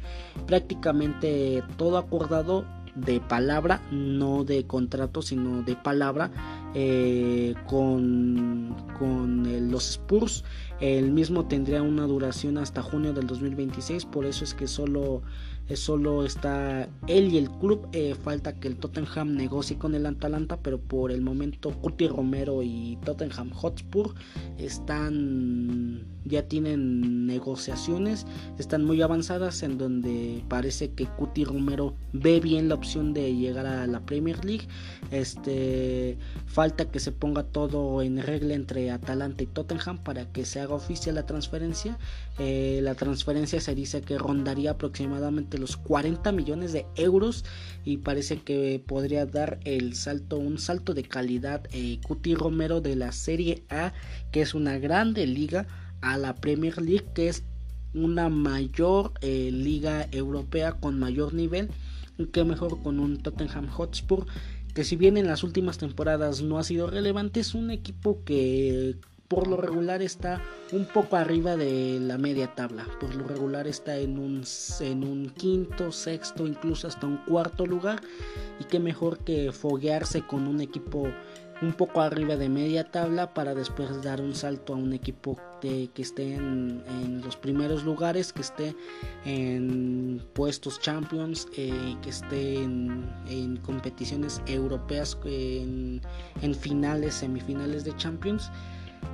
prácticamente todo acordado de palabra, no de contrato, sino de palabra eh, con, con los Spurs. El mismo tendría una duración hasta junio del 2026, por eso es que solo solo está él y el club. Eh, falta que el Tottenham negocie con el Atalanta, pero por el momento Cuti Romero y Tottenham Hotspur están ya tienen negociaciones, están muy avanzadas en donde parece que Cuti Romero ve bien la opción de llegar a la Premier League. Este falta que se ponga todo en regla entre Atalanta y Tottenham para que se haga oficial la transferencia. Eh, la transferencia se dice que rondaría aproximadamente los 40 millones de euros y parece que podría dar el salto, un salto de calidad eh, Cuti Romero de la Serie A, que es una grande liga, a la Premier League, que es una mayor eh, liga europea con mayor nivel y que mejor con un Tottenham Hotspur que si bien en las últimas temporadas no ha sido relevante es un equipo que por lo regular está un poco arriba de la media tabla. Por lo regular está en un, en un quinto, sexto, incluso hasta un cuarto lugar. Y qué mejor que foguearse con un equipo un poco arriba de media tabla para después dar un salto a un equipo que esté en, los primeros lugares, que esté en puestos champions, eh, que esté en, competiciones europeas, en, en finales, semifinales de champions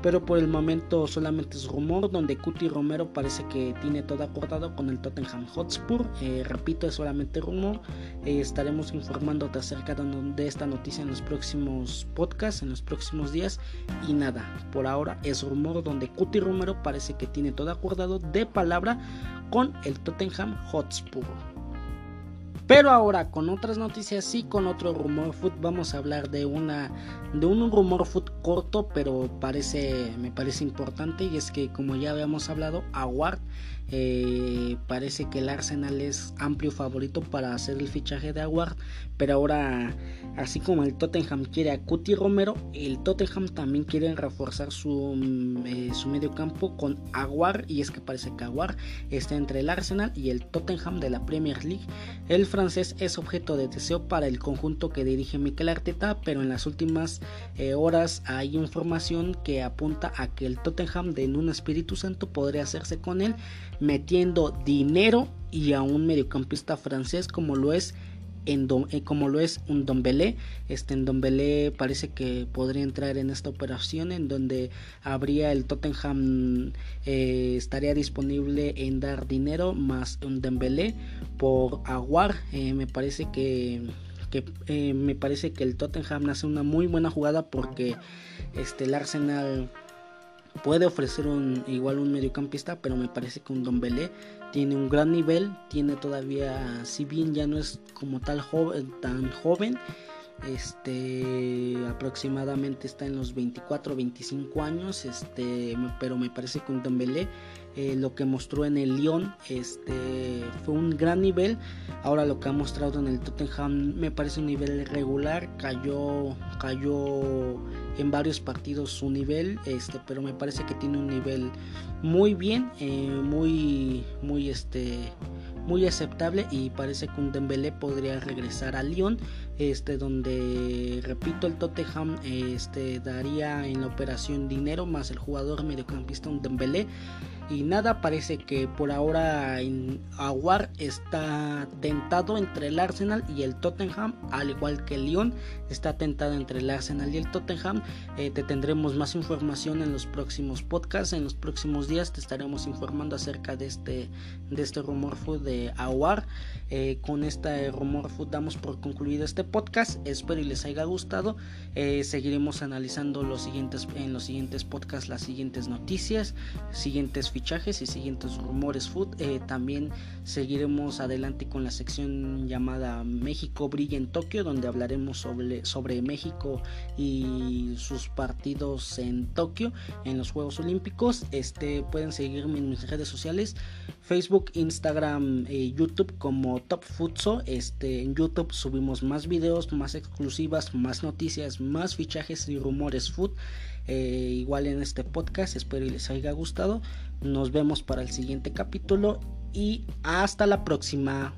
pero por el momento solamente es rumor donde Cuti Romero parece que tiene todo acordado con el Tottenham Hotspur. Eh, repito, es solamente rumor. Eh, estaremos informándote acerca de, esta noticia en los próximos podcasts, en los próximos días. Y nada, por ahora es rumor donde Cuti Romero parece que tiene todo acordado de palabra con el Tottenham Hotspur. Pero ahora con otras noticias y con otro rumor food vamos a hablar de una de un rumor food corto, pero parece me parece importante y es que como ya habíamos hablado, Award eh, parece que el Arsenal es amplio favorito para hacer el fichaje de Aguard, pero ahora, así como el Tottenham quiere a Cuti Romero, el Tottenham también quiere reforzar su, mm, eh, su medio campo con Aguard, y es que parece que Aguard está entre el Arsenal y el Tottenham de la Premier League. El francés es objeto de deseo para el conjunto que dirige Mikel Arteta, pero en las últimas eh, horas hay información que apunta a que el Tottenham de un Espíritu Santo podría hacerse con él metiendo dinero y a un mediocampista francés como lo es en eh, como lo es un Dombele. Este en Dombele parece que podría entrar en esta operación en donde habría el Tottenham eh, estaría disponible en dar dinero más un Dembélé por Aguar. Eh, me parece que que me parece que el Tottenham hace una muy buena jugada porque este el Arsenal puede ofrecer un igual un mediocampista, pero me parece que un Don Belé tiene un gran nivel, tiene todavía, si bien ya no es como tal joven, tan joven, este aproximadamente está en los 24 25 años este pero me parece que un Dembélé eh, lo que mostró en el Lyon este fue un gran nivel. Ahora lo que ha mostrado en el Tottenham me parece un nivel regular cayó cayó en varios partidos su nivel este pero me parece que tiene un nivel muy bien eh, muy muy este muy aceptable y parece que un Dembélé podría regresar a Lyon este donde repito el Tottenham este daría en la operación dinero más el jugador mediocampista un Dembélé y nada parece que por ahora Aguar está tentado entre el Arsenal y el Tottenham al igual que Lyon está tentado entre el Arsenal y el Tottenham. Eh, te tendremos más información en los próximos podcasts en los próximos días te estaremos informando acerca de este de este rumor food de Aguar. Eh, con este rumor food damos por concluido este podcast. Espero y les haya gustado. Eh, seguiremos analizando los siguientes en los siguientes podcasts las siguientes noticias siguientes fichajes y siguientes rumores food. Eh, también seguiremos adelante con la sección llamada México brilla en Tokio, donde hablaremos sobre, sobre México y sus partidos en Tokio en los Juegos Olímpicos. Este pueden seguirme en mis redes sociales, Facebook, Instagram, eh, YouTube como Top Futso. Este en YouTube subimos más videos, más exclusivas, más noticias, más fichajes y rumores food. Eh, igual en este podcast. Espero y les haya gustado. Nos vemos para el siguiente capítulo y hasta la próxima.